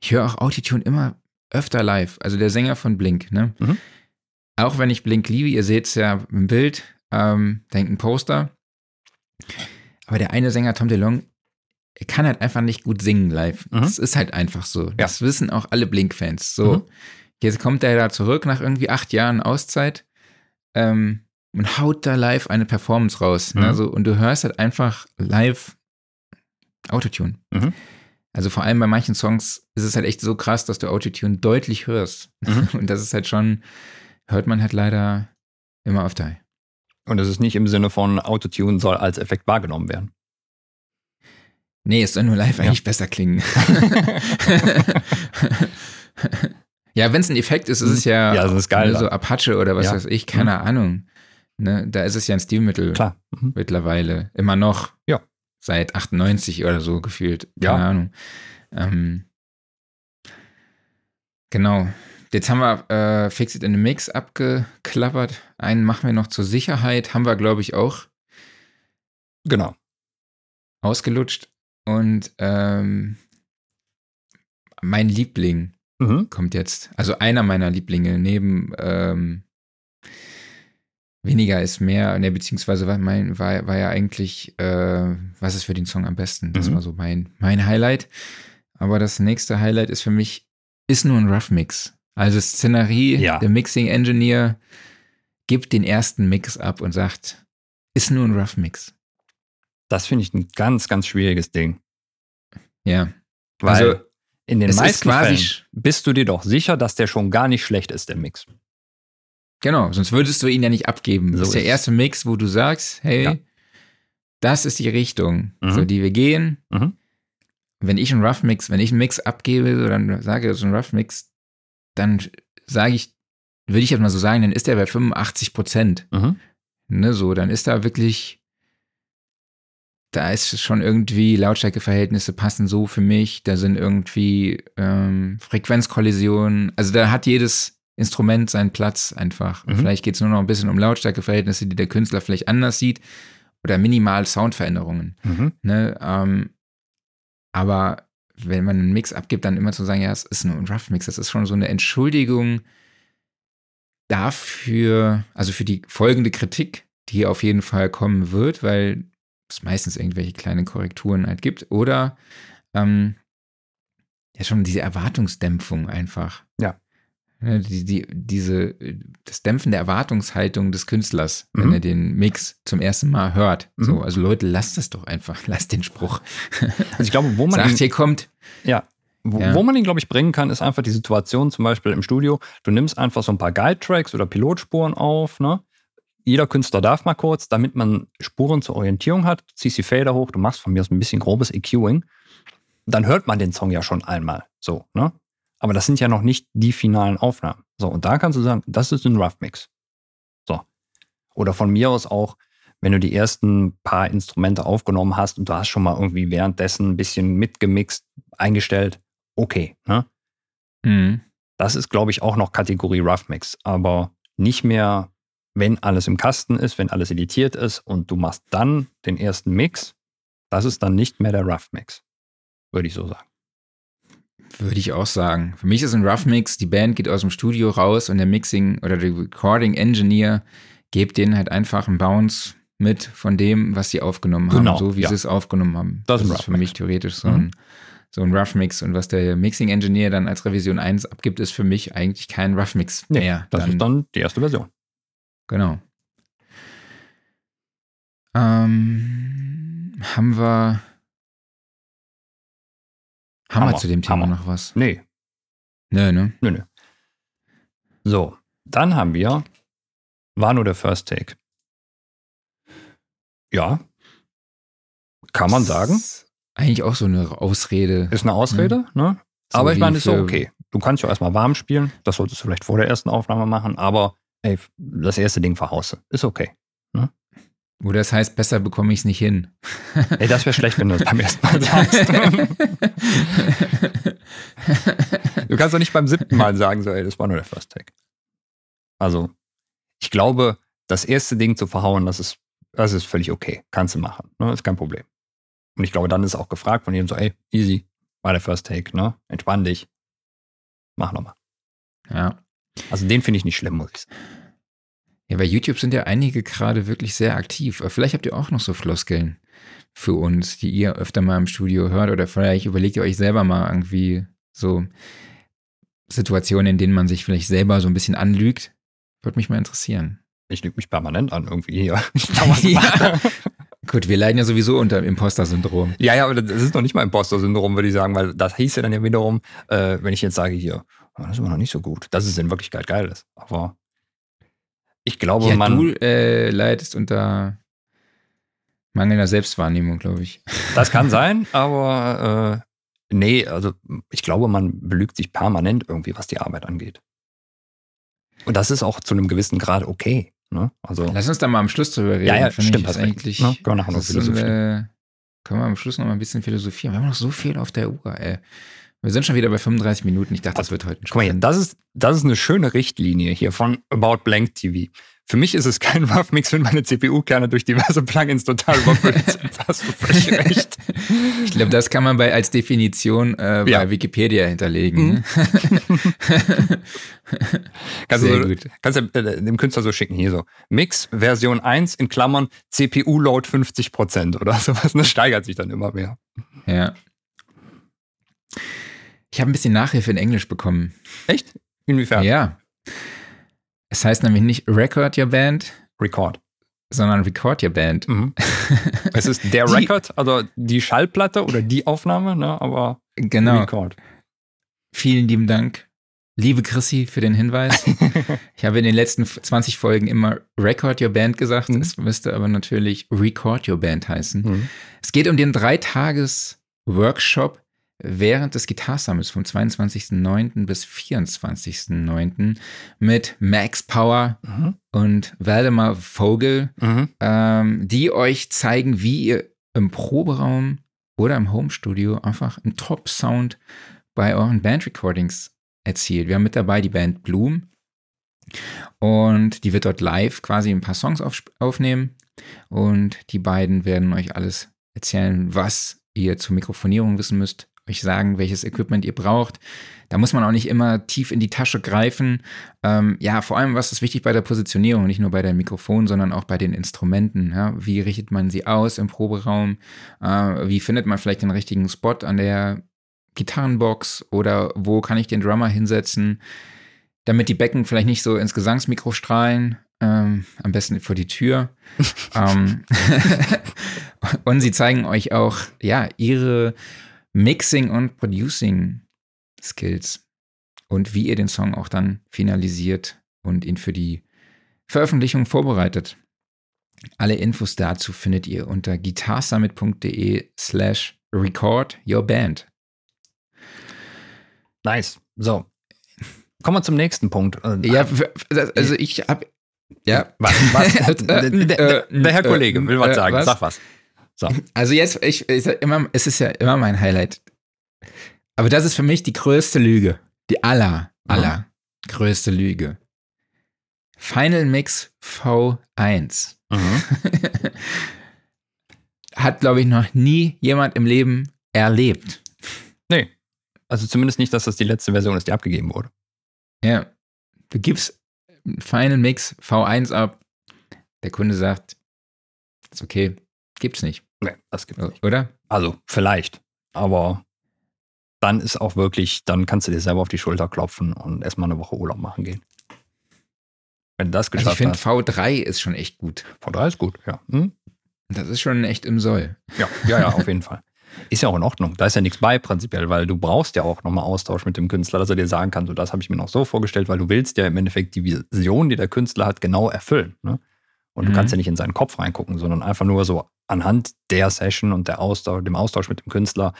Ich höre auch Autotune immer öfter live. Also der Sänger von Blink, ne? Mhm. Auch wenn ich Blink liebe, ihr seht es ja im Bild, ähm, denkt ein Poster. Aber der eine Sänger, Tom DeLong, er kann halt einfach nicht gut singen live. Mhm. Das ist halt einfach so. Das wissen auch alle Blink-Fans. So, Mhm. jetzt kommt er da zurück nach irgendwie acht Jahren Auszeit ähm, und haut da live eine Performance raus. Ne? Mhm. So, und du hörst halt einfach live Autotune. Mhm. Also vor allem bei manchen Songs ist es halt echt so krass, dass du Autotune deutlich hörst. Mhm. *laughs* Und das ist halt schon, hört man halt leider immer öfter. Und es ist nicht im Sinne von Autotune soll als Effekt wahrgenommen werden. Nee, es soll nur live Ja. eigentlich besser klingen. *laughs* ja, wenn es ein Effekt ist, ist es ja, Ja, das ist geil ne, so Apache oder was Ja. weiß ich, keine Ahnung. Ne, da ist es ja ein Stilmittel Klar. Mhm. mittlerweile. Immer noch. Ja. Seit 98 oder so gefühlt. Ja. Keine Ahnung. Ähm, genau. Jetzt haben wir äh, Fix It in the Mix abgeklappert. Einen machen wir noch zur Sicherheit. Haben wir, glaube ich, auch Genau. ausgelutscht. Und ähm, mein Liebling Mhm. kommt jetzt. Also einer meiner Lieblinge neben ähm, Weniger ist mehr, ne, beziehungsweise war, mein, war, war ja eigentlich, äh, was ist für den Song am besten? Das Mhm. war so mein, mein Highlight. Aber das nächste Highlight ist für mich, ist nur ein Rough Mix. Also Szenerie, Ja. der Mixing Engineer gibt den ersten Mix ab und sagt, ist nur ein Rough Mix. Das finde ich ein ganz, ganz schwieriges Ding. Ja. Weil Also, in den meisten quasi Fällen bist du dir doch sicher, dass der schon gar nicht schlecht ist, der Mix. Genau, sonst würdest du ihn ja nicht abgeben. So das ist der erste Mix, wo du sagst, hey, Ja. das ist die Richtung, Mhm. so die wir gehen. Mhm. Wenn ich einen Rough Mix, wenn ich einen Mix abgebe, so dann sage so ein Rough Mix, dann sage ich, würde ich jetzt mal so sagen, dann ist der bei 85 Prozent. Mhm. Ne, so, dann ist da wirklich, da ist schon irgendwie Lautstärkeverhältnisse passen so für mich, da sind irgendwie ähm, Frequenzkollisionen, also da hat jedes Instrument seinen Platz einfach. Mhm. Vielleicht geht es nur noch ein bisschen um Lautstärkeverhältnisse, die der Künstler vielleicht anders sieht oder minimal Soundveränderungen. Mhm. Ne? Ähm, aber wenn man einen Mix abgibt, dann immer zu sagen, ja, es ist nur ein Rough Mix, das ist schon so eine Entschuldigung dafür, also für die folgende Kritik, die auf jeden Fall kommen wird, weil es meistens irgendwelche kleine Korrekturen halt gibt, oder ähm, ja schon diese Erwartungsdämpfung einfach. Ja. Ne, Die, die, diese, das Dämpfen der Erwartungshaltung des Künstlers, wenn Mhm. er den Mix zum ersten Mal hört. Mhm. So, also Leute, lasst das doch einfach, *laughs* lasst den Spruch. Also ich glaube, wo man Sagt, ihn, hier kommt. ja, wo, Ja. wo man ihn, glaube ich, bringen kann, ist einfach die Situation zum Beispiel im Studio. Du nimmst einfach so ein paar Guide-Tracks oder Pilotspuren auf, ne? Jeder Künstler darf mal kurz, damit man Spuren zur Orientierung hat, du ziehst die Fader hoch, du machst von mir aus ein bisschen grobes EQing, dann hört man den Song ja schon einmal. So, ne? Aber das sind ja noch nicht die finalen Aufnahmen. So, und da kannst du sagen, das ist ein Rough Mix. So. Oder von mir aus auch, wenn du die ersten paar Instrumente aufgenommen hast und du hast schon mal irgendwie währenddessen ein bisschen mitgemixt, eingestellt, okay, ne? Mhm. Das ist, glaube ich, auch noch Kategorie Rough Mix, aber nicht mehr, wenn alles im Kasten ist, wenn alles editiert ist und du machst dann den ersten Mix, das ist dann nicht mehr der Rough Mix, würde ich so sagen. Würde ich auch sagen. Für mich ist ein Rough Mix, die Band geht aus dem Studio raus und der Mixing oder der Recording Engineer gibt denen halt einfach einen Bounce mit von dem, was sie aufgenommen Genau, haben, so wie ja. sie es aufgenommen haben. Das ist ein ist für mich Mix. theoretisch so, Mhm. ein, so ein Rough Mix. Und was der Mixing Engineer dann als Revision 1 abgibt, ist für mich eigentlich kein Rough Mix Nee, mehr. Das ist dann die erste Version. Genau. Ähm, haben wir. Haben, Haben wir zu dem Thema wir. noch was? Nee, Nö, ne? nö, nö. So, dann haben wir, war nur der First Take. Ja, kann man sagen. Ist Eigentlich auch so eine Ausrede. Ist eine Ausrede, ne? So aber ich meine, ist so okay. Du kannst ja erstmal warm spielen. Das solltest du vielleicht vor der ersten Aufnahme machen, aber ey, das erste Ding verhauste. Ist okay. Oder das heißt, besser bekomme ich es nicht hin. *laughs* Ey, das wäre schlecht, wenn du das beim ersten Mal *laughs* sagst. *laughs* du kannst doch nicht beim siebten Mal sagen, so, ey, das war nur der First Take. Also, ich glaube, das erste Ding zu verhauen, das ist, das ist völlig okay. Kannst du machen. Ne? Ist kein Problem. Und ich glaube, dann ist auch gefragt von jedem so, ey, easy, war der First Take, ne? Entspann dich. Mach nochmal. ja. Also den finde ich nicht schlimm, muss ich sagen. Ja, bei YouTube sind ja einige gerade wirklich sehr aktiv. Aber Vielleicht habt ihr auch noch so Floskeln. für uns, die ihr öfter mal im Studio hört oder vielleicht überlegt ihr euch selber mal irgendwie so Situationen, in denen man sich vielleicht selber so ein bisschen anlügt. Würde mich mal interessieren. Ich lüge mich permanent an irgendwie hier. *laughs* ja. Gut, wir leiden ja sowieso unter Imposter-Syndrom. Ja, ja, aber das ist noch nicht mal Imposter-Syndrom, würde ich sagen, weil das hieß ja dann ja wiederum, äh, wenn ich jetzt sage hier, das ist immer noch nicht so gut, dass es in Wirklichkeit geil ist. Aber ich glaube, ja, man. Du äh, leidest unter mangelnder Selbstwahrnehmung, glaube ich. Das kann *laughs* sein, aber äh, nee, also ich glaube, man belügt sich permanent irgendwie, was die Arbeit angeht. Und das ist auch zu einem gewissen Grad okay. Ne? Also, Lass uns da mal am Schluss drüber reden. ja, ja, stimmt. Das eigentlich. Ne? Können wir nachher noch das ist, philosophieren. äh, können wir am Schluss noch mal ein bisschen philosophieren. Wir haben noch so viel auf der Uhr, ey. Wir sind schon wieder bei 35 Minuten. Ich dachte, das wird heute ein Guck mal das ist, das ist eine schöne Richtlinie hier von About Blank TV. Für mich ist es kein *laughs* Rough Mix, wenn meine CPU-Kerne durch diverse Plugins total überfüllt *laughs* sind. Hast du völlig recht. Ich glaube, das kann man bei, als Definition äh, bei Ja. Wikipedia hinterlegen. Mhm. Ne? *laughs* Kannst Sehr du, gut. kannst du äh, dem Künstler so schicken, hier so. Mix Version 1 in Klammern CPU-Load 50% oder sowas. Das steigert sich dann immer mehr. Ja. Ich habe ein bisschen Nachhilfe in Englisch bekommen. Echt? Inwiefern? Ja. Es heißt nämlich nicht Record Your Band, Record. sondern Record Your Band. Mhm. *laughs* Es ist der Die- Record, also die Schallplatte oder die Aufnahme, ne? aber Genau. Record. Vielen lieben Dank, liebe Chrissy, für den Hinweis. *laughs* ich habe in den letzten 20 Folgen immer Record Your Band gesagt. Mhm. Es müsste aber natürlich Record Your Band heißen. Mhm. Es geht um den Dreitages-Workshop während des Guitar Summits vom 22.09. bis 24.09. mit Max Power Mhm. und Waldemar Vogel, Mhm. ähm, die euch zeigen, wie ihr im Proberaum oder im Homestudio einfach einen Top-Sound bei euren Band-Recordings erzielt. Wir haben mit dabei die Band Bloom und die wird dort live quasi ein paar Songs auf, aufnehmen und die beiden werden euch alles erzählen, was ihr zur Mikrofonierung wissen müsst, euch sagen, welches Equipment ihr braucht. Da muss man auch nicht immer tief in die Tasche greifen. Ähm, ja, vor allem, was ist wichtig bei der Positionierung, nicht nur bei dem Mikrofon, sondern auch bei den Instrumenten. Ja? Wie richtet man sie aus im Proberaum? Äh, wie findet man vielleicht den richtigen Spot an der Gitarrenbox oder wo kann ich den Drummer hinsetzen, damit die Becken vielleicht nicht so ins Gesangsmikro strahlen? Ähm, am besten vor die Tür. *laughs* ähm, *laughs* und sie zeigen euch auch, ja, ihre Mixing- und Producing-Skills und wie ihr den Song auch dann finalisiert und ihn für die Veröffentlichung vorbereitet. Alle Infos dazu findet ihr unter guitarsummit.de slash record your band. Nice. So. Kommen wir zum nächsten Punkt. Äh, Ja, also ich habe ja, Was? was? *laughs* Äh, der, der, der Herr äh, Kollege will was sagen. was? Sag was. So. *laughs* Also jetzt, ich, ich immer, es ist ja immer mein Highlight. Aber das ist für mich die größte Lüge. Die aller, aller größte Lüge. Final Mix V1. Mhm. *laughs* Hat, glaube ich, noch nie jemand im Leben erlebt. Nee. Also zumindest nicht, dass das die letzte Version ist, die abgegeben wurde. Ja. Du gibst Final Mix V1 ab. Der Kunde sagt, ist okay, gibt's nicht. Nee, das gibt's nicht. Oder? Also, vielleicht. Aber dann ist auch wirklich, dann kannst du dir selber auf die Schulter klopfen und erstmal eine Woche Urlaub machen gehen. Wenn du das Also ich geschafft finde hast. V3 ist schon echt gut. Von daher ist gut, ja. Hm? Das ist schon echt im Soll. Ja, ja, ja, auf jeden Fall. Ist ja auch in Ordnung. Da ist ja nichts bei prinzipiell, weil du brauchst ja auch nochmal Austausch mit dem Künstler, dass er dir sagen kann, so das habe ich mir noch so vorgestellt, weil du willst ja im Endeffekt die Vision, die der Künstler hat, genau erfüllen. Ne? Und du Mhm. kannst ja nicht in seinen Kopf reingucken, sondern einfach nur so anhand der Session und der Austausch, dem Austausch mit dem Künstler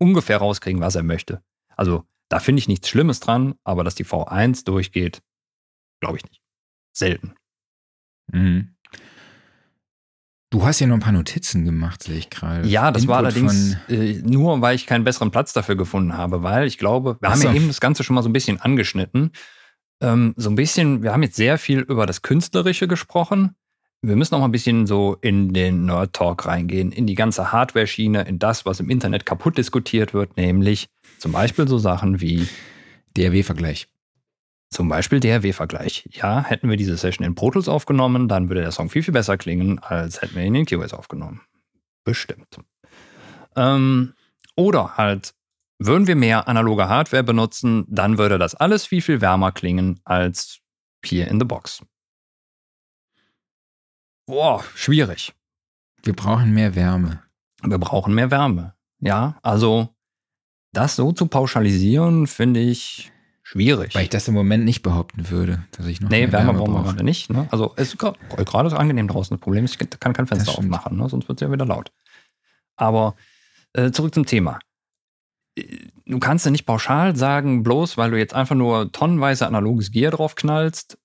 ungefähr rauskriegen, was er möchte. Also da finde ich nichts Schlimmes dran, aber dass die V1 durchgeht, glaube ich nicht. Selten. Mhm. Du hast ja noch ein paar Notizen gemacht, sehe ich gerade. Ja, das war Input allerdings von- äh, nur, weil ich keinen besseren Platz dafür gefunden habe, weil ich glaube, wir Ach haben ja eben das Ganze schon mal so ein bisschen angeschnitten. Ähm, so ein bisschen, wir haben jetzt sehr viel über das Künstlerische gesprochen. Wir müssen noch mal ein bisschen so in den Nerd-Talk reingehen, in die ganze Hardware-Schiene, in das, was im Internet kaputt diskutiert wird, nämlich zum Beispiel so Sachen wie DRW-Vergleich. zum Beispiel DRW-Vergleich. Ja, hätten wir diese Session in Pro Tools aufgenommen, dann würde der Song viel, viel besser klingen, als hätten wir ihn in Cubase aufgenommen. bestimmt. Ähm, oder halt, würden wir mehr analoge Hardware benutzen, dann würde das alles viel, viel wärmer klingen als hier in the Box. Boah, schwierig. Wir brauchen mehr Wärme. Wir brauchen mehr Wärme. Ja, also das so zu pauschalisieren, finde ich schwierig. Weil ich das im Moment nicht behaupten würde, dass ich noch nee, mehr Wärme Wärme brauchen wir gerade nicht. Ne? Also es ist gerade ist angenehm draußen. Das Problem ist, ich kann kein Fenster aufmachen, ne? sonst wird es ja wieder laut. Aber äh, zurück zum Thema. Du kannst ja nicht pauschal sagen, bloß weil du jetzt einfach nur tonnenweise analoges Gear drauf knallst,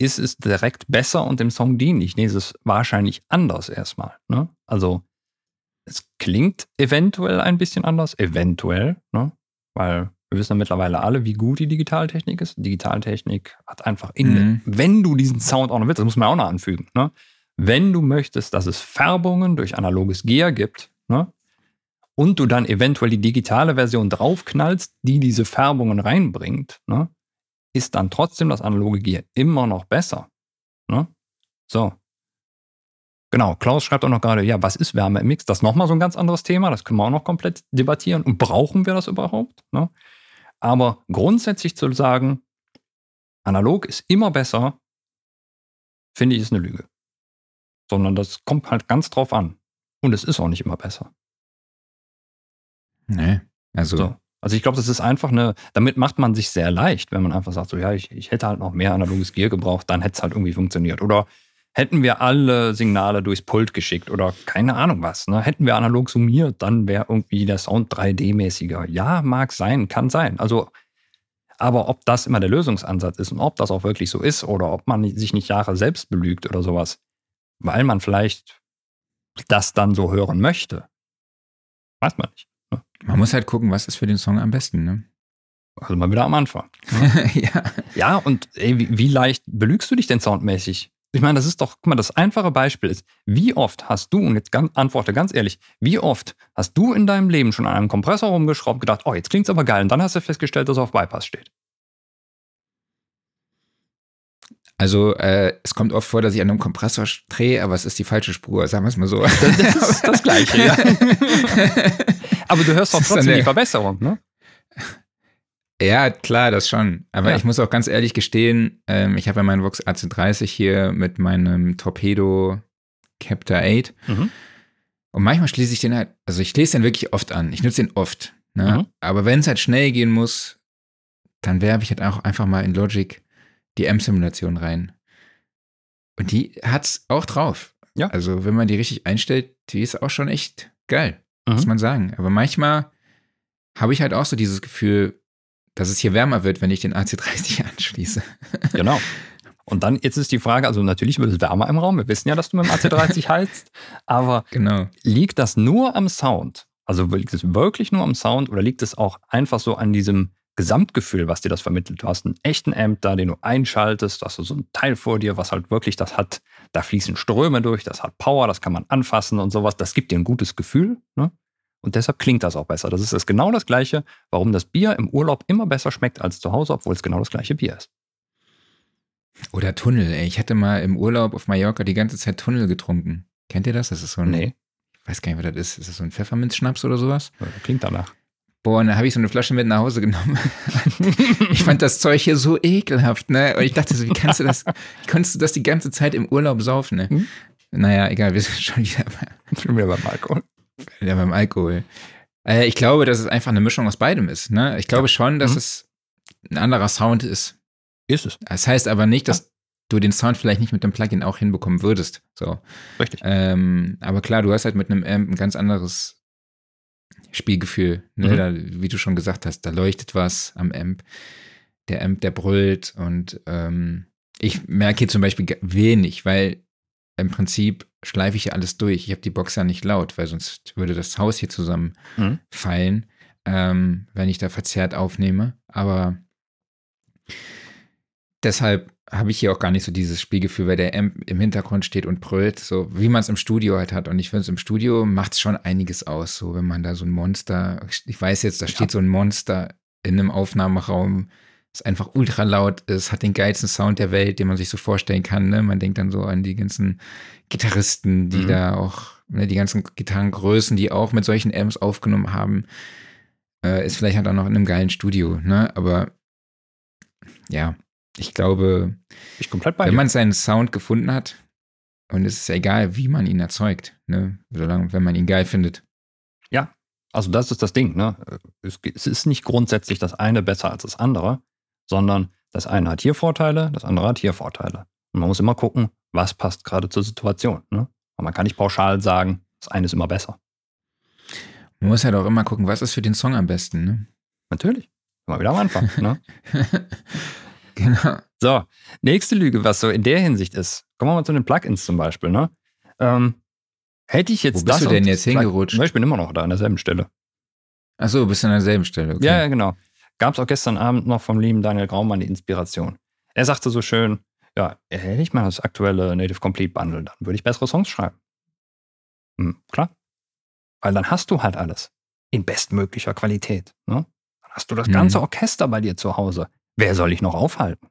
ist es direkt besser und dem Song dienlich. Nee, es ist wahrscheinlich anders erstmal. Ne? Also es klingt eventuell ein bisschen anders, eventuell, ne? weil wir wissen ja mittlerweile alle, wie gut die Digitaltechnik ist. Digitaltechnik hat einfach in, Mhm. wenn du diesen Sound auch noch willst, das muss man auch noch anfügen, ne? wenn du möchtest, dass es Färbungen durch analoges Gear gibt, ne? Und du dann eventuell die digitale Version draufknallst, die diese Färbungen reinbringt, ne? ist dann trotzdem das analoge Gear immer noch besser. Ne? So. Genau, Klaus schreibt auch noch gerade, ja, was ist Wärme im Mix? Das ist nochmal so ein ganz anderes Thema, das können wir auch noch komplett debattieren. Und brauchen wir das überhaupt? Ne? Aber grundsätzlich zu sagen, analog ist immer besser, finde ich, ist eine Lüge. Sondern das kommt halt ganz drauf an. Und es ist auch nicht immer besser. Nee. Also, So. Also ich glaube, das ist einfach eine, damit macht man sich sehr leicht, wenn man einfach sagt, so ja, ich, ich hätte halt noch mehr analoges Gear gebraucht, dann hätte es halt irgendwie funktioniert. Oder hätten wir alle Signale durchs Pult geschickt oder keine Ahnung was. Ne? Hätten wir analog summiert, dann wäre irgendwie der Sound 3D-mäßiger. Ja, mag sein, kann sein. Also, aber ob das immer der Lösungsansatz ist und ob das auch wirklich so ist oder ob man sich nicht Jahre selbst belügt oder sowas, weil man vielleicht das dann so hören möchte, weiß man nicht. Man muss halt gucken, was ist für den Song am besten, ne? Also mal wieder am Anfang. *laughs* ja. Ja, und ey, wie, wie leicht belügst du dich denn soundmäßig? Ich meine, das ist doch, guck mal, das einfache Beispiel ist, wie oft hast du, und jetzt ganz, antworte ganz ehrlich, wie oft hast du in deinem Leben schon an einem Kompressor rumgeschraubt, gedacht, oh, jetzt klingt's aber geil, und dann hast du festgestellt, dass er auf Bypass steht. Also, äh, es kommt oft vor, dass ich an einem Kompressor drehe, aber es ist die falsche Spur, sagen wir es mal so. Das ist das Gleiche, ja. *laughs* aber du hörst doch *laughs* trotzdem eine- die Verbesserung, ne? *laughs* Ja, klar, das schon. Aber Ja. ich muss auch ganz ehrlich gestehen, ähm, ich habe ja meinen Vox AC30 hier mit meinem Torpedo Captor 8. Mhm. Und manchmal schließe ich den halt, also ich lese den wirklich oft an. Ich nutze den oft. Ne? Mhm. Aber wenn es halt schnell gehen muss, dann werfe ich halt auch einfach mal in Logic die M-Simulation rein. Und die hat's auch drauf. Ja. Also wenn man die richtig einstellt, die ist auch schon echt geil, Mhm. muss man sagen. Aber manchmal habe ich halt auch so dieses Gefühl, dass es hier wärmer wird, wenn ich den AC30 *laughs* anschließe. Genau. Und dann, jetzt ist die Frage, also natürlich wird es wärmer im Raum, wir wissen ja, dass du mit dem AC30 *laughs* heizt, aber Genau. liegt das nur am Sound? Also liegt es wirklich nur am Sound oder liegt es auch einfach so an diesem Gesamtgefühl, was dir das vermittelt? Du hast einen echten da, den du einschaltest, du hast so ein Teil vor dir, was halt wirklich das hat, da fließen Ströme durch, das hat Power, das kann man anfassen und sowas. Das gibt dir ein gutes Gefühl. Ne? Und deshalb klingt das auch besser. Das ist das genau das Gleiche, warum das Bier im Urlaub immer besser schmeckt als zu Hause, obwohl es genau das gleiche Bier ist. Oder Tunnel, ey. Ich hatte mal im Urlaub auf Mallorca die ganze Zeit Tunnel getrunken. Kennt ihr das? Das ist so ein, Nee, ich weiß gar nicht, was das ist. Ist das so ein Pfefferminzschnaps oder sowas? klingt danach. Boah, und dann habe ich so eine Flasche mit nach Hause genommen. *laughs* ich fand das Zeug hier so ekelhaft, ne? Und ich dachte so, wie kannst du das, wie konntest du das die ganze Zeit im Urlaub saufen, ne? Hm? Naja, egal, wir sind schon wieder bei, Schon wieder beim Alkohol. wieder beim Alkohol. Äh, ich glaube, dass es einfach eine Mischung aus beidem ist, ne? Ich glaube schon, dass Mhm. es ein anderer Sound ist. Ist es. Das heißt aber nicht, dass du den Sound vielleicht nicht mit dem Plugin auch hinbekommen würdest. So. Richtig. Ähm, aber klar, du hast halt mit einem Amp ein ganz anderes Spielgefühl. Ne? Mhm. Da, wie du schon gesagt hast, da leuchtet was am Amp. Der Amp, der brüllt und ähm, ich merke hier zum Beispiel wenig, weil im Prinzip schleife ich ja alles durch. Ich habe die Box ja nicht laut, weil sonst würde das Haus hier Mhm. zusammenfallen, ähm, wenn ich da verzerrt aufnehme. Aber deshalb habe ich hier auch gar nicht so dieses Spielgefühl, weil der Amp im Hintergrund steht und brüllt, so wie man es im Studio halt hat. Und ich finde, es im Studio macht es schon einiges aus, so wenn man da so ein Monster, ich weiß jetzt, da steht so ein Monster in einem Aufnahmeraum, das einfach ultra laut ist, hat den geilsten Sound der Welt, den man sich so vorstellen kann. Ne? Man denkt dann so an die ganzen Gitarristen, die Mhm. da auch ne, die ganzen Gitarrengrößen, die auch mit solchen Amps aufgenommen haben, äh, ist vielleicht halt auch noch in einem geilen Studio, ne? Aber ja, ich glaube, Ich komplett bei wenn man seinen Sound gefunden hat, und es ist ja egal, wie man ihn erzeugt, ne? Solange, wenn man ihn geil findet. Also das ist das Ding, ne? Es es ist nicht grundsätzlich das eine besser als das andere, sondern das eine hat hier Vorteile, das andere hat hier Vorteile. Und man muss immer gucken, was passt gerade zur Situation. Ne? Und man kann nicht pauschal sagen, das eine ist immer besser. Man muss halt auch immer gucken, was ist für den Song am besten, ne? Natürlich. Mal wieder am Anfang. ne? *laughs* *laughs* genau. So, nächste Lüge, was so in der Hinsicht ist. Kommen wir mal zu den Plugins zum Beispiel. Ne? Ähm, hätte ich jetzt Wo bist das du und denn jetzt hingerutscht? Ich bin immer noch da an derselben Stelle. Achso, bist du an derselben Stelle. Okay. Ja, ja, genau. Gab es auch gestern Abend noch vom lieben Daniel Graumann die Inspiration. Er sagte so schön, ja, hätte ich mal das aktuelle Native Complete Bundle, dann würde ich bessere Songs schreiben. Hm, klar. Weil dann hast du halt alles. In bestmöglicher Qualität. Ne? Dann hast du das Mhm. ganze Orchester bei dir zu Hause. Wer soll ich noch aufhalten?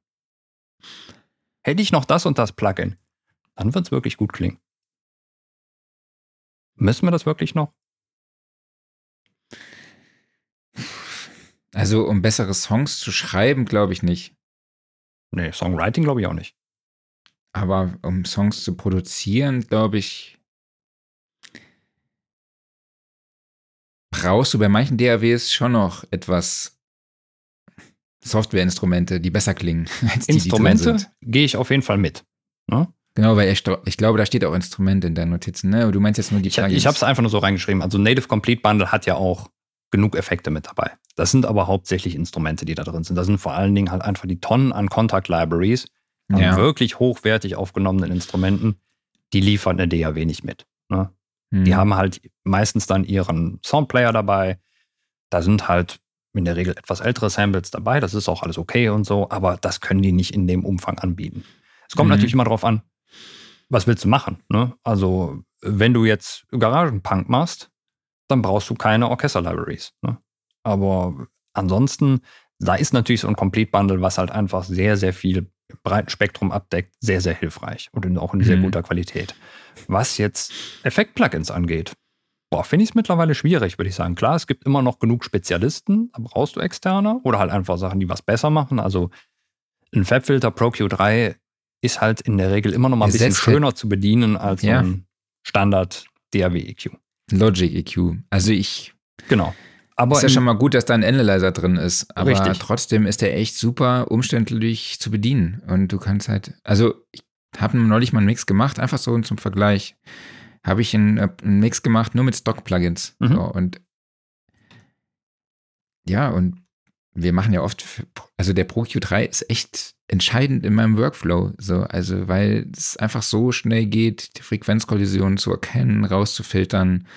Hätte ich noch das und das Plugin, dann wird es wirklich gut klingen. Müssen wir das wirklich noch? Also, um bessere Songs zu schreiben, glaube ich nicht. Nee, Songwriting glaube ich auch nicht. Aber um Songs zu produzieren, glaube ich, brauchst du bei manchen DAWs schon noch etwas Softwareinstrumente, die besser klingen *laughs* als die, Instrumente gehe ich auf jeden Fall mit. Ne? Genau, weil ich, ich glaube, da steht auch Instrument in deinen Notizen, ne? Aber du meinst jetzt nur die Ich, ich habe es einfach nur so reingeschrieben. Also Native Complete Bundle hat ja auch genug Effekte mit dabei. Das sind aber hauptsächlich Instrumente, die da drin sind. Da sind vor allen Dingen halt einfach die Tonnen an Contact Libraries an Ja. wirklich hochwertig aufgenommenen Instrumenten. Die liefern eine DAW nicht mit. Ne? Die Mhm. haben halt meistens dann ihren Soundplayer dabei. Da sind halt in der Regel etwas ältere Samples dabei. Das ist auch alles okay und so, aber das können die nicht in dem Umfang anbieten. Es kommt Mhm. natürlich immer darauf an, was willst du machen. Ne? Also, wenn du jetzt Garagenpunk machst, dann brauchst du keine Orchester-Libraries. Ne? Aber ansonsten, da ist natürlich so ein Complete Bundle, was halt einfach sehr, sehr viel breiten Spektrum abdeckt, sehr, sehr hilfreich und auch in sehr Mhm. guter Qualität. Was jetzt Effekt-Plugins angeht, finde ich es mittlerweile schwierig, würde ich sagen. Klar, es gibt immer noch genug Spezialisten, da brauchst du externe oder halt einfach Sachen, die was besser machen. Also ein Fabfilter Pro Q3 ist halt in der Regel immer noch mal ein bisschen Ersetzt halt- schöner zu bedienen als Ja. ein Standard DAW EQ. Logic EQ. Also ich Genau. Aber ist ja schon mal gut, dass da ein Analyzer drin ist, aber Richtig. trotzdem ist der echt super umständlich zu bedienen und du kannst halt, also ich habe neulich mal einen Mix gemacht, einfach so zum Vergleich, habe ich einen, äh, einen Mix gemacht nur mit Stock-Plugins Mhm. so, und ja und wir machen ja oft, also der Pro Q3 ist echt entscheidend in meinem Workflow, so, also weil es einfach so schnell geht, die Frequenzkollisionen zu erkennen, rauszufiltern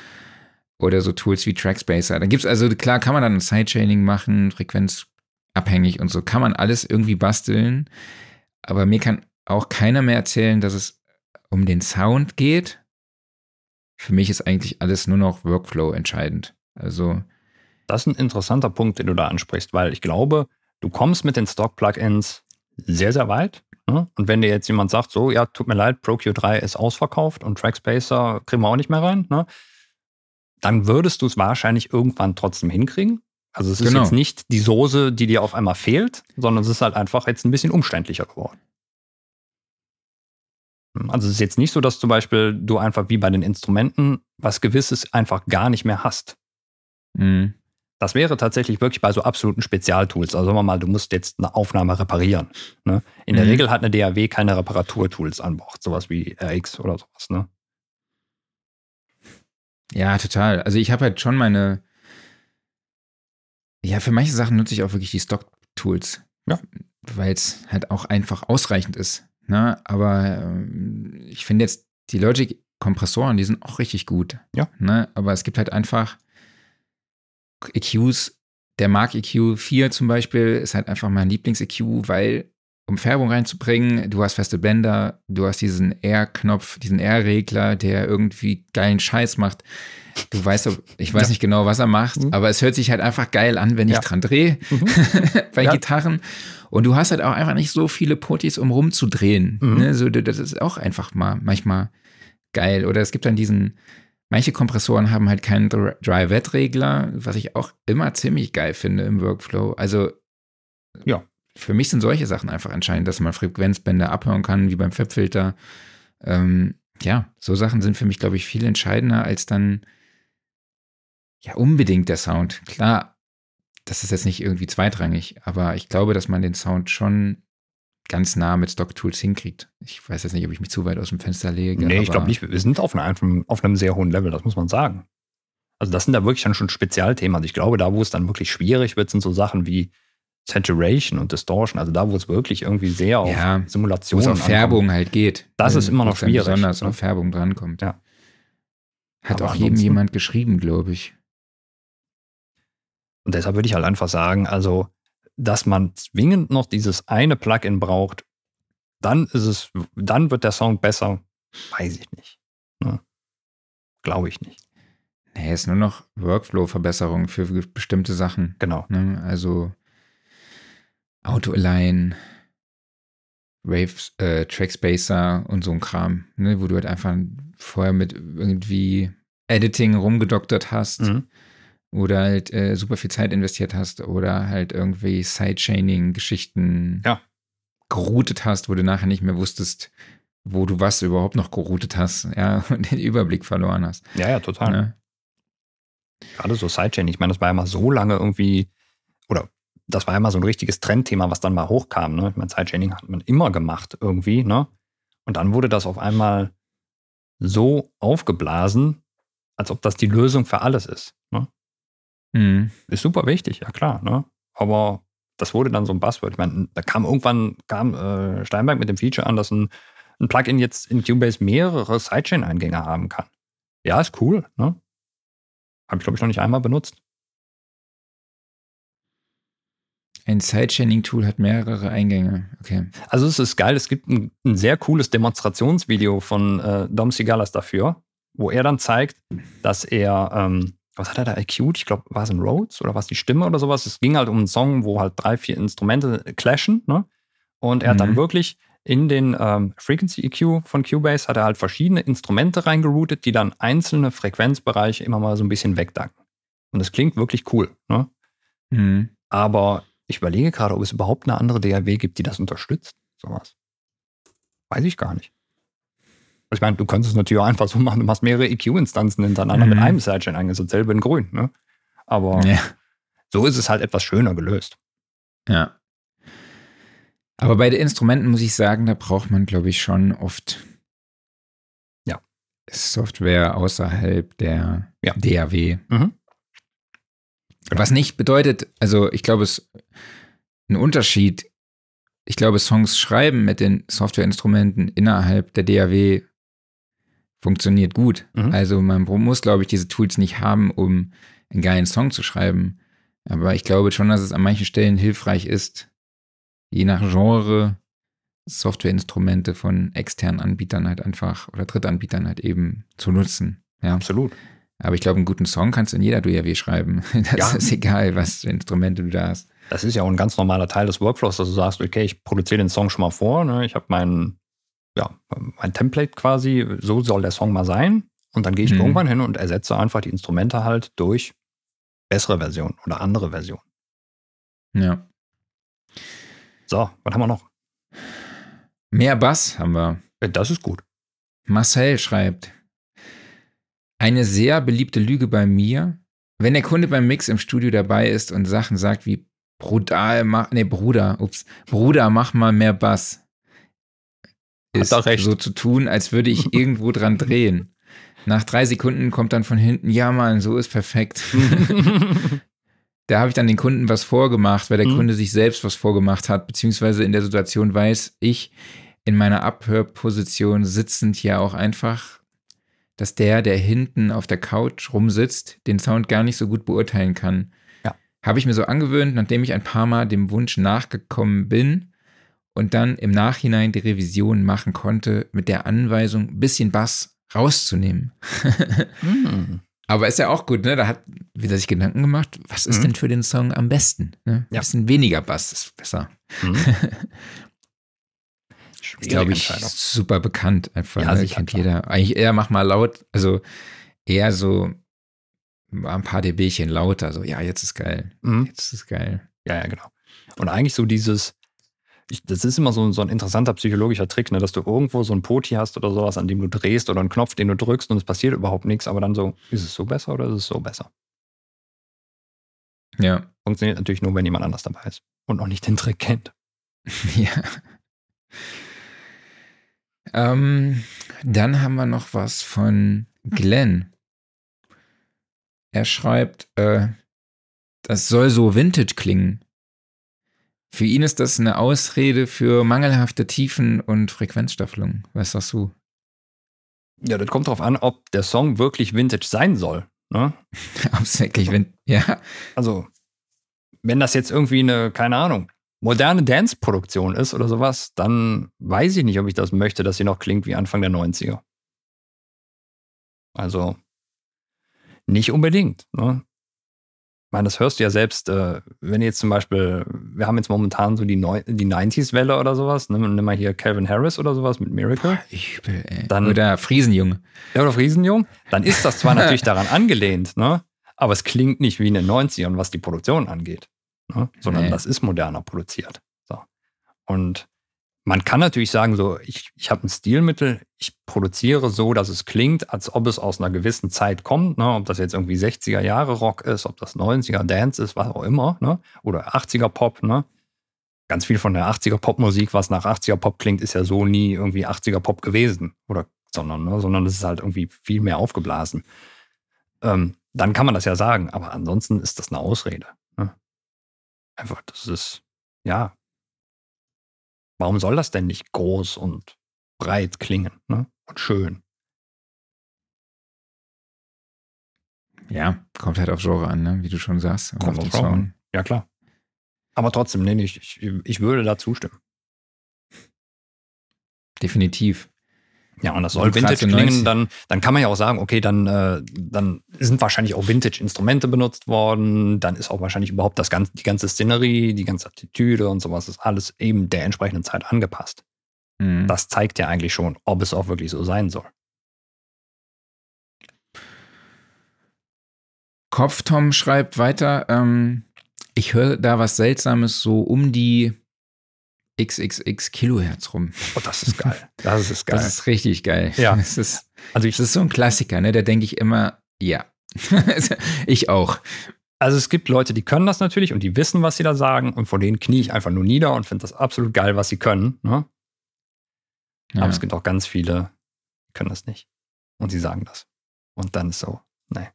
oder so Tools wie Trackspacer. Dann gibt's also, klar kann man dann Sidechaining machen, frequenzabhängig und so, kann man alles irgendwie basteln, aber mir kann auch keiner mehr erzählen, dass es um den Sound geht. Für mich ist eigentlich alles nur noch Workflow entscheidend. Also, Das ist ein interessanter Punkt, den du da ansprichst, weil ich glaube, du kommst mit den Stock-Plugins sehr, sehr weit. Ne? Und wenn dir jetzt jemand sagt, so, ja, tut mir leid, Pro Q3 ist ausverkauft und Trackspacer kriegen wir auch nicht mehr rein, ne? dann würdest du es wahrscheinlich irgendwann trotzdem hinkriegen. Also es ist Genau. jetzt nicht die Soße, die dir auf einmal fehlt, sondern es ist halt einfach jetzt ein bisschen umständlicher geworden. Also es ist jetzt nicht so, dass zum Beispiel du einfach wie bei den Instrumenten was Gewisses einfach gar nicht mehr hast. mh, Das wäre tatsächlich wirklich bei so absoluten Spezialtools. Also sagen wir mal, du musst jetzt eine Aufnahme reparieren. Ne? In der Mhm. Regel hat eine DAW keine Reparaturtools an Bord, sowas wie RX oder sowas. Ne? Ja, total. Also ich habe halt schon meine. Ja, für manche Sachen nutze ich auch wirklich die Stock-Tools. Ja. Weil es halt auch einfach ausreichend ist. Ne? Aber ähm, ich finde jetzt die Logic-Kompressoren, die sind auch richtig gut. Ja. Ne? Aber es gibt halt einfach EQs. Der Mark EQ 4 zum Beispiel ist halt einfach mein Lieblings-EQ, weil um Färbung reinzubringen, du hast feste Bänder, du hast diesen R-Knopf, diesen R-Regler, der irgendwie geilen Scheiß macht. Du weißt, ob- ich weiß Ja. nicht genau, was er macht, Mhm. aber es hört sich halt einfach geil an, wenn ich Ja. dran drehe *laughs* bei Ja. Gitarren. Und du hast halt auch einfach nicht so viele Potis, um rumzudrehen. Mhm. Ne? So, das ist auch einfach mal manchmal geil. Oder es gibt dann diesen Manche Kompressoren haben halt keinen Dry-Wet-Regler, was ich auch immer ziemlich geil finde im Workflow. Also, Ja. Für mich sind solche Sachen einfach entscheidend, dass man Frequenzbänder abhören kann, wie beim FIP-Filter. Ähm, ja, so Sachen sind für mich, glaube ich, viel entscheidender als dann ja unbedingt der Sound. Klar, das ist jetzt nicht irgendwie zweitrangig, aber ich glaube, dass man den Sound schon ganz nah mit Stock-Tools hinkriegt. Ich weiß jetzt nicht, ob ich mich zu weit aus dem Fenster lege. Nee, ich glaube nicht. Wir sind auf einem, auf einem sehr hohen Level, das muss man sagen. Also das sind da wirklich dann schon Spezialthemen. Also ich glaube, da, wo es dann wirklich schwierig wird, sind so Sachen wie Saturation und Distortion. Also da, wo es wirklich irgendwie sehr auf Ja, Simulationen auf Färbung halt geht. Das Äh, ist immer noch schwierig, Besonders ne? auf Färbung drankommt. Ja. Hat Aber auch jedem jemand geschrieben, glaube ich. Und deshalb würde ich halt einfach sagen, also, dass man zwingend noch dieses eine Plugin braucht, dann ist es, dann wird der Song besser, weiß ich nicht. Ne? Glaube ich nicht. Nee, ist nur noch Workflow-Verbesserung für bestimmte Sachen. Genau. Ne? Also Auto-Align, Wave, äh, Trackspacer und so ein Kram, ne? wo du halt einfach vorher mit irgendwie Editing rumgedoktert hast Mhm. Oder halt äh, super viel Zeit investiert hast oder halt irgendwie Sidechaining-Geschichten Ja. geroutet hast, wo du nachher nicht mehr wusstest, wo du was überhaupt noch geroutet hast, ja, *laughs* und den Überblick verloren hast. Ja, ja, total. Ne? Gerade so Sidechain, ich meine, das war ja mal so lange irgendwie, oder das war ja mal so ein richtiges Trendthema, was dann mal hochkam. Ne? Ich meine, Sidechaining hat man immer gemacht irgendwie, ne? Und dann wurde das auf einmal so aufgeblasen, als ob das die Lösung für alles ist. Ne? Mhm. Ist super wichtig, ja klar, ne? Aber das wurde dann so ein Buzzword. Ich meine, da kam irgendwann kam äh, Steinberg mit dem Feature an, dass ein, ein Plugin jetzt in Cubase mehrere Sidechain-Eingänge haben kann. Ja, ist cool, ne? Habe ich, glaube ich, noch nicht einmal benutzt. Ein Sidechaining-Tool hat mehrere Eingänge. Okay. Also es ist geil, es gibt ein, ein sehr cooles Demonstrationsvideo von äh, Dom Sigalas dafür, wo er dann zeigt, dass er, ähm, was hat er da EQ'd? Ich glaube, war es ein Rhodes oder war es die Stimme oder sowas? Es ging halt um einen Song, wo halt drei, vier Instrumente clashen, ne? Und er hat dann Mhm. wirklich in den ähm, Frequency EQ von Cubase hat er halt verschiedene Instrumente reingeroutet, die dann einzelne Frequenzbereiche immer mal so ein bisschen wegdacken. Und das klingt wirklich cool, ne? Mhm. Aber ich überlege gerade, ob es überhaupt eine andere DAW gibt, die das unterstützt. Sowas. Weiß ich gar nicht. Ich meine, du könntest es natürlich auch einfach so machen, du machst mehrere EQ-Instanzen hintereinander Mhm. mit einem Sidechain eingesetzt, selber in grün, ne? Aber Ja. so ist es halt etwas schöner gelöst. ja. Aber bei den Instrumenten muss ich sagen, da braucht man, glaube ich, schon oft Ja. Software außerhalb der Ja. DAW. Mhm. Was nicht bedeutet, also ich glaube, es ist ein Unterschied. Ich glaube, Songs schreiben mit den Softwareinstrumenten innerhalb der DAW funktioniert gut. Mhm. Also man muss, glaube ich, diese Tools nicht haben, um einen geilen Song zu schreiben. Aber ich glaube schon, dass es an manchen Stellen hilfreich ist, je nach Genre Softwareinstrumente von externen Anbietern halt einfach oder Drittanbietern halt eben zu nutzen. Ja. Absolut. Aber ich glaube, einen guten Song kannst du in jeder DAW schreiben. *laughs* Das Ja. ist egal, was für Instrumente du da hast. Das ist ja auch ein ganz normaler Teil des Workflows, dass du sagst, okay, ich produziere den Song schon mal vor, ne? ich habe mein, ja, mein Template quasi, so soll der Song mal sein. Und dann gehe ich Mhm. irgendwann hin und ersetze einfach die Instrumente halt durch bessere Versionen oder andere Versionen. Ja. So, was haben wir noch? Mehr Bass haben wir. Das ist gut. Marcel schreibt, eine sehr beliebte Lüge bei mir, wenn der Kunde beim Mix im Studio dabei ist und Sachen sagt wie brutal, mach, nee, Bruder, ups, Bruder, mach mal mehr Bass. Ist recht. so zu tun, als würde ich irgendwo dran *laughs* drehen. Nach drei Sekunden kommt dann von hinten, ja Mann, so ist perfekt. *laughs* Da habe ich dann den Kunden was vorgemacht, weil der Mhm. Kunde sich selbst was vorgemacht hat, beziehungsweise in der Situation weiß ich in meiner Abhörposition sitzend ja auch einfach, dass der, der hinten auf der Couch rumsitzt, den Sound gar nicht so gut beurteilen kann. Ja. Habe ich mir so angewöhnt, nachdem ich ein paar Mal dem Wunsch nachgekommen bin und dann im Nachhinein die Revision machen konnte, mit der Anweisung, ein bisschen Bass rauszunehmen. Hm. Aber ist ja auch gut, ne? Da hat wieder sich Gedanken gemacht, was ist Mhm. denn für den Song am besten? Ne? Ja. Ein bisschen weniger Bass ist besser. Hm. *laughs* Ist, glaube ich, super bekannt einfach. Ja, ne? Kennt jeder. Eigentlich eher mach mal laut. Also eher so ein paar dBchen lauter, so, ja, jetzt ist geil. Mhm. Jetzt ist geil. Ja, ja, genau. Und eigentlich so dieses, ich, das ist immer so, so ein interessanter psychologischer Trick, ne, dass du irgendwo so ein Poti hast oder sowas, an dem du drehst oder einen Knopf, den du drückst und es passiert überhaupt nichts, aber dann so, ist es so besser oder ist es so besser? Ja. Funktioniert natürlich nur, wenn jemand anders dabei ist und noch nicht den Trick kennt. *laughs* ja. Ähm, dann haben wir noch was von Glenn. Er schreibt, äh, das soll so vintage klingen. Für ihn ist das eine Ausrede für mangelhafte Tiefen und Frequenzstaffelung. Was sagst du? Ja, das kommt darauf an, ob der Song wirklich Vintage sein soll. Ne? Ob es wirklich, wenn, ja. Also, wenn das jetzt irgendwie eine, keine Ahnung, moderne Dance-Produktion ist oder sowas, dann weiß ich nicht, ob ich das möchte, dass sie noch klingt wie Anfang der 90er. Also, nicht unbedingt. Ne? Ich meine, das hörst du ja selbst, äh, wenn jetzt zum Beispiel, wir haben jetzt momentan so die, Neu die 90s-Welle oder sowas, ne? nimm mal hier Calvin Harris oder sowas mit Miracle. Ich ey. Dann- Oder Friesenjunge. Ja, oder Friesenjung, dann ist das zwar natürlich daran angelehnt, ne? aber es klingt nicht wie in den 90ern, was die Produktion angeht, ne? sondern Nee. das ist moderner produziert. So. Und man kann natürlich sagen, so, ich, ich habe ein Stilmittel, ich produziere so, dass es klingt, als ob es aus einer gewissen Zeit kommt, ne? ob das jetzt irgendwie 60er Jahre Rock ist, ob das 90er Dance ist, was auch immer, ne? oder 80er Pop. Ne? Ganz viel von der 80er Popmusik, was nach 80er Pop klingt, ist ja so nie irgendwie 80er Pop gewesen, oder sondern, ne? sondern es ist halt irgendwie viel mehr aufgeblasen. Ähm, dann kann man das ja sagen, aber ansonsten ist das eine Ausrede. Ne? Einfach, das ist, ja. Warum soll das denn nicht groß und breit klingen ne? und schön? Ja, kommt halt auf Genre an, ne? wie du schon sagst. Kommt auf. Song. Ja, klar. Aber trotzdem, nee, ich, ich, ich würde da zustimmen. Definitiv. Ja, und das Und soll gerade Vintage klingen, 90 dann, dann kann man ja auch sagen, okay, dann, äh, dann sind wahrscheinlich auch Vintage-Instrumente benutzt worden, dann ist auch wahrscheinlich überhaupt das ganze, die ganze Szenerie, die ganze Attitüde und sowas, ist alles eben der entsprechenden Zeit angepasst. Mhm. Das zeigt ja eigentlich schon, ob es auch wirklich so sein soll. Kopftom schreibt weiter, ähm, ich höre da was Seltsames so um die XXX Kilohertz rum. Oh, das ist geil. Das ist geil. Das ist richtig geil. Ja. Das ist, also, ich, das ist so ein Klassiker, ne? Da denke ich immer, ja. *laughs* ich auch. also es gibt Leute, die können das natürlich und die wissen, was sie da sagen und vor denen knie ich einfach nur nieder und finde das absolut geil, was sie können. Ne? Ja. Aber es gibt auch ganz viele, die können das nicht. Und sie sagen das. Und dann ist so, nee.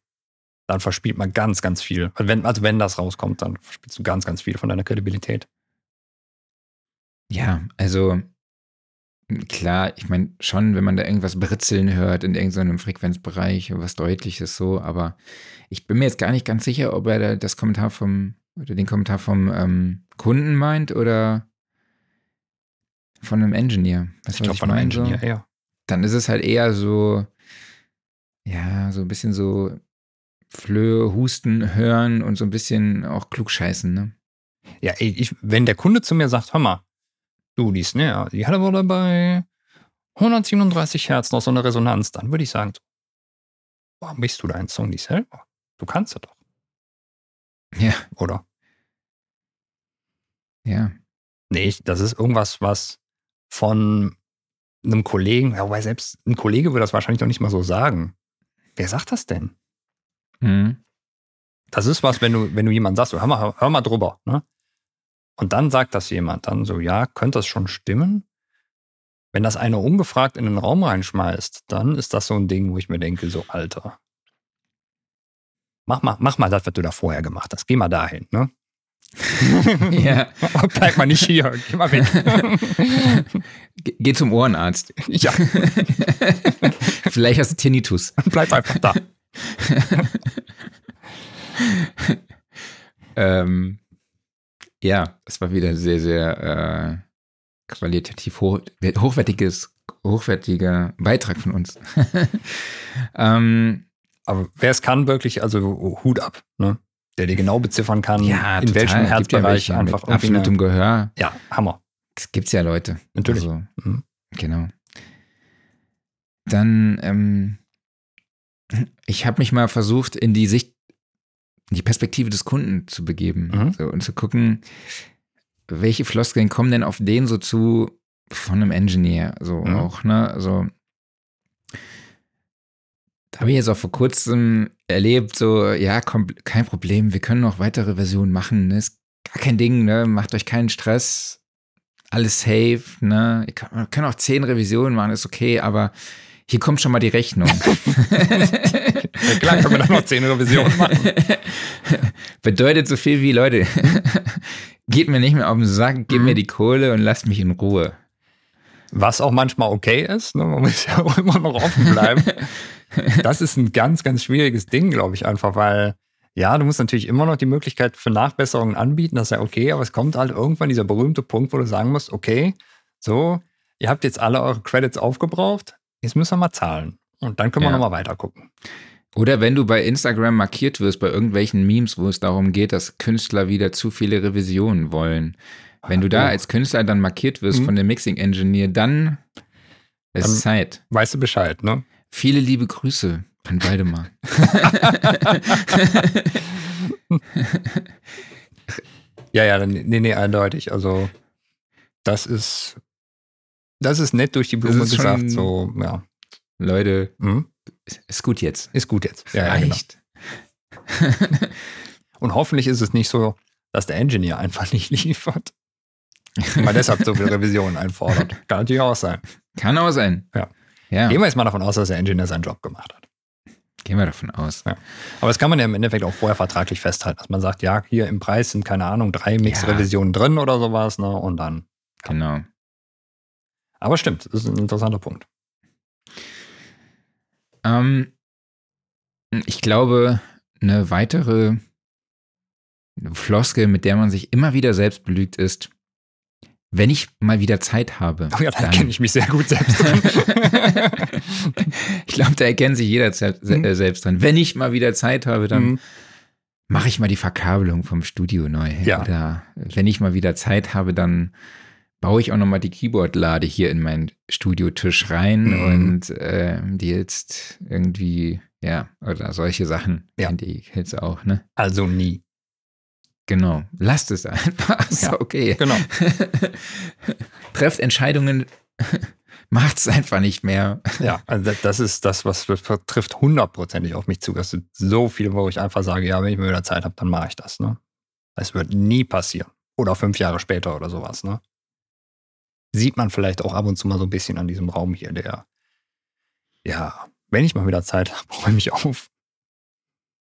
Dann verspielt man ganz, ganz viel. Also wenn, also wenn das rauskommt, dann verspielst du ganz, ganz viel von deiner Kredibilität. Ja, also klar, ich meine schon, wenn man da irgendwas britzeln hört in irgendeinem Frequenzbereich, was deutliches so, aber ich bin mir jetzt gar nicht ganz sicher, ob er da das Kommentar vom oder den Kommentar vom ähm, Kunden meint oder von einem Engineer. Weißt Ich glaube, von einem so? Ingenieur eher. Dann ist es halt eher so, ja, so ein bisschen so Flöhe, Husten, Hören und so ein bisschen auch klugscheißen, ne? Ja, ich, wenn der Kunde zu mir sagt, hör mal, du, die Snare, die hat aber dabei 137 Hertz noch so eine Resonanz, dann würde ich sagen, so, warum bist du deinen Song nicht selber? Du kannst ja doch, Ja, oder? ja. Nee, das ist irgendwas, was von einem Kollegen, ja, wobei selbst ein Kollege würde das wahrscheinlich noch nicht mal so sagen. Wer sagt das denn? Mhm. Das ist was, wenn du, wenn du jemand sagst, hör mal, hör mal drüber, ne? Und dann sagt das jemand, dann so, ja, könnte das schon stimmen? Wenn das einer ungefragt in den Raum reinschmeißt, dann ist das so ein Ding, wo ich mir denke, so, Alter, mach mal, mach mal das, was du da vorher gemacht hast. Geh mal dahin, ne? *laughs* Ja. *laughs* Bleib mal nicht hier, geh mal weg. *laughs* Ge- Geh zum Ohrenarzt. ja, Vielleicht hast du Tinnitus. bleib einfach da. Ähm, ja, das war wieder sehr, sehr äh, qualitativ hoch, hochwertiges, hochwertiger Beitrag von uns. *laughs* ähm, Aber wer es kann, wirklich, also Hut ab, ne? Der dir genau beziffern kann, ja, in total. welchem Gibt ja Herzbereich welche einfach mit absolutem Gehör. Ja, Hammer. Das gibt's ja Leute. Natürlich. Also, Mhm. Genau. Dann ähm, ich habe mich mal versucht, in die Sicht, in die Perspektive des Kunden zu begeben Mhm. so, und zu gucken, welche Floskeln kommen denn auf den so zu von einem Engineer, so Mhm. auch, ne? Also, da habe ich jetzt auch vor kurzem erlebt, so, ja, komm, kein Problem, wir können noch weitere Versionen machen, ne? Ist gar kein Ding, ne? Macht euch keinen Stress, alles safe, ne? Ihr könnt, wir können auch zehn Revisionen machen, ist okay, aber hier kommt schon mal die Rechnung. *laughs* *laughs* Ja, klar, können wir dann noch zehn Revisionen machen. *laughs* Bedeutet so viel wie, Leute, *laughs* geht mir nicht mehr auf den Sack, gib Mhm. mir die Kohle und lasst mich in Ruhe. Was auch manchmal okay ist, ne? man muss ja auch immer noch offen bleiben. *laughs* Das ist ein ganz, ganz schwieriges Ding, glaube ich, einfach, weil ja, du musst natürlich immer noch die Möglichkeit für Nachbesserungen anbieten, das ist ja okay, aber es kommt halt irgendwann dieser berühmte Punkt, wo du sagen musst, okay, so, ihr habt jetzt alle eure Credits aufgebraucht, jetzt müssen wir mal zahlen. Und dann können wir Ja. nochmal weiter gucken. Oder wenn du bei Instagram markiert wirst, bei irgendwelchen Memes, wo es darum geht, dass Künstler wieder zu viele Revisionen wollen. Wenn du da als Künstler dann markiert wirst Mhm. von dem Mixing Engineer, dann ist Dann- Zeit. Weißt du Bescheid, ne? Viele liebe Grüße an Waldemar. *laughs* Ja, ja, nee, nee, eindeutig. Also, das ist, das ist nett durch die Blume gesagt, so, ja. Leute, Mhm. Ist gut jetzt. Ist gut jetzt. Ja, ja, genau. *laughs* Und hoffentlich ist es nicht so, dass der Engineer einfach nicht liefert. *laughs* Man deshalb so viele Revisionen einfordert. Kann natürlich auch sein. Kann auch sein. Ja. Ja, Gehen wir jetzt mal davon aus, dass der Engineer seinen Job gemacht hat. gehen wir davon aus. Ja. Aber das kann man ja im Endeffekt auch vorher vertraglich festhalten, dass man sagt, ja, hier im Preis sind, keine Ahnung, drei Mix-Revisionen drin oder sowas, ne? Und dann. Genau. Aber stimmt, das ist ein interessanter Punkt. Ähm, ich glaube, eine weitere Floskel, mit der man sich immer wieder selbst belügt, ist, wenn ich mal wieder Zeit habe. Oh ja, da dann- kenne ich mich sehr gut selbst drin. *laughs* ich glaube, da erkennt sich jeder se Mhm. selbst dran. Wenn ich mal wieder Zeit habe, dann Mhm. mache ich mal die Verkabelung vom Studio neu. Ja. Oder wenn ich mal wieder Zeit habe, dann baue ich auch nochmal die Keyboard-Lade hier in meinen Studiotisch rein Mhm. und äh, die jetzt irgendwie, ja, oder solche Sachen. Ja. Kennt ihr jetzt auch, ne? Also nie. Genau. Lasst es einfach. Ist Ja. okay. Genau. *laughs* Trefft Entscheidungen, *laughs* macht es einfach nicht mehr. Ja, also das- ist das, was trifft hundertprozentig auf mich zu. Das sind so viele, wo ich einfach sage, ja, wenn ich mal wieder Zeit habe, dann mache ich das. Ne? Das wird nie passieren. Oder fünf Jahre später oder sowas. Ne? Sieht man vielleicht auch ab und zu mal so ein bisschen an diesem Raum hier, der, ja, wenn ich mal wieder Zeit *laughs* habe, räume ich auf.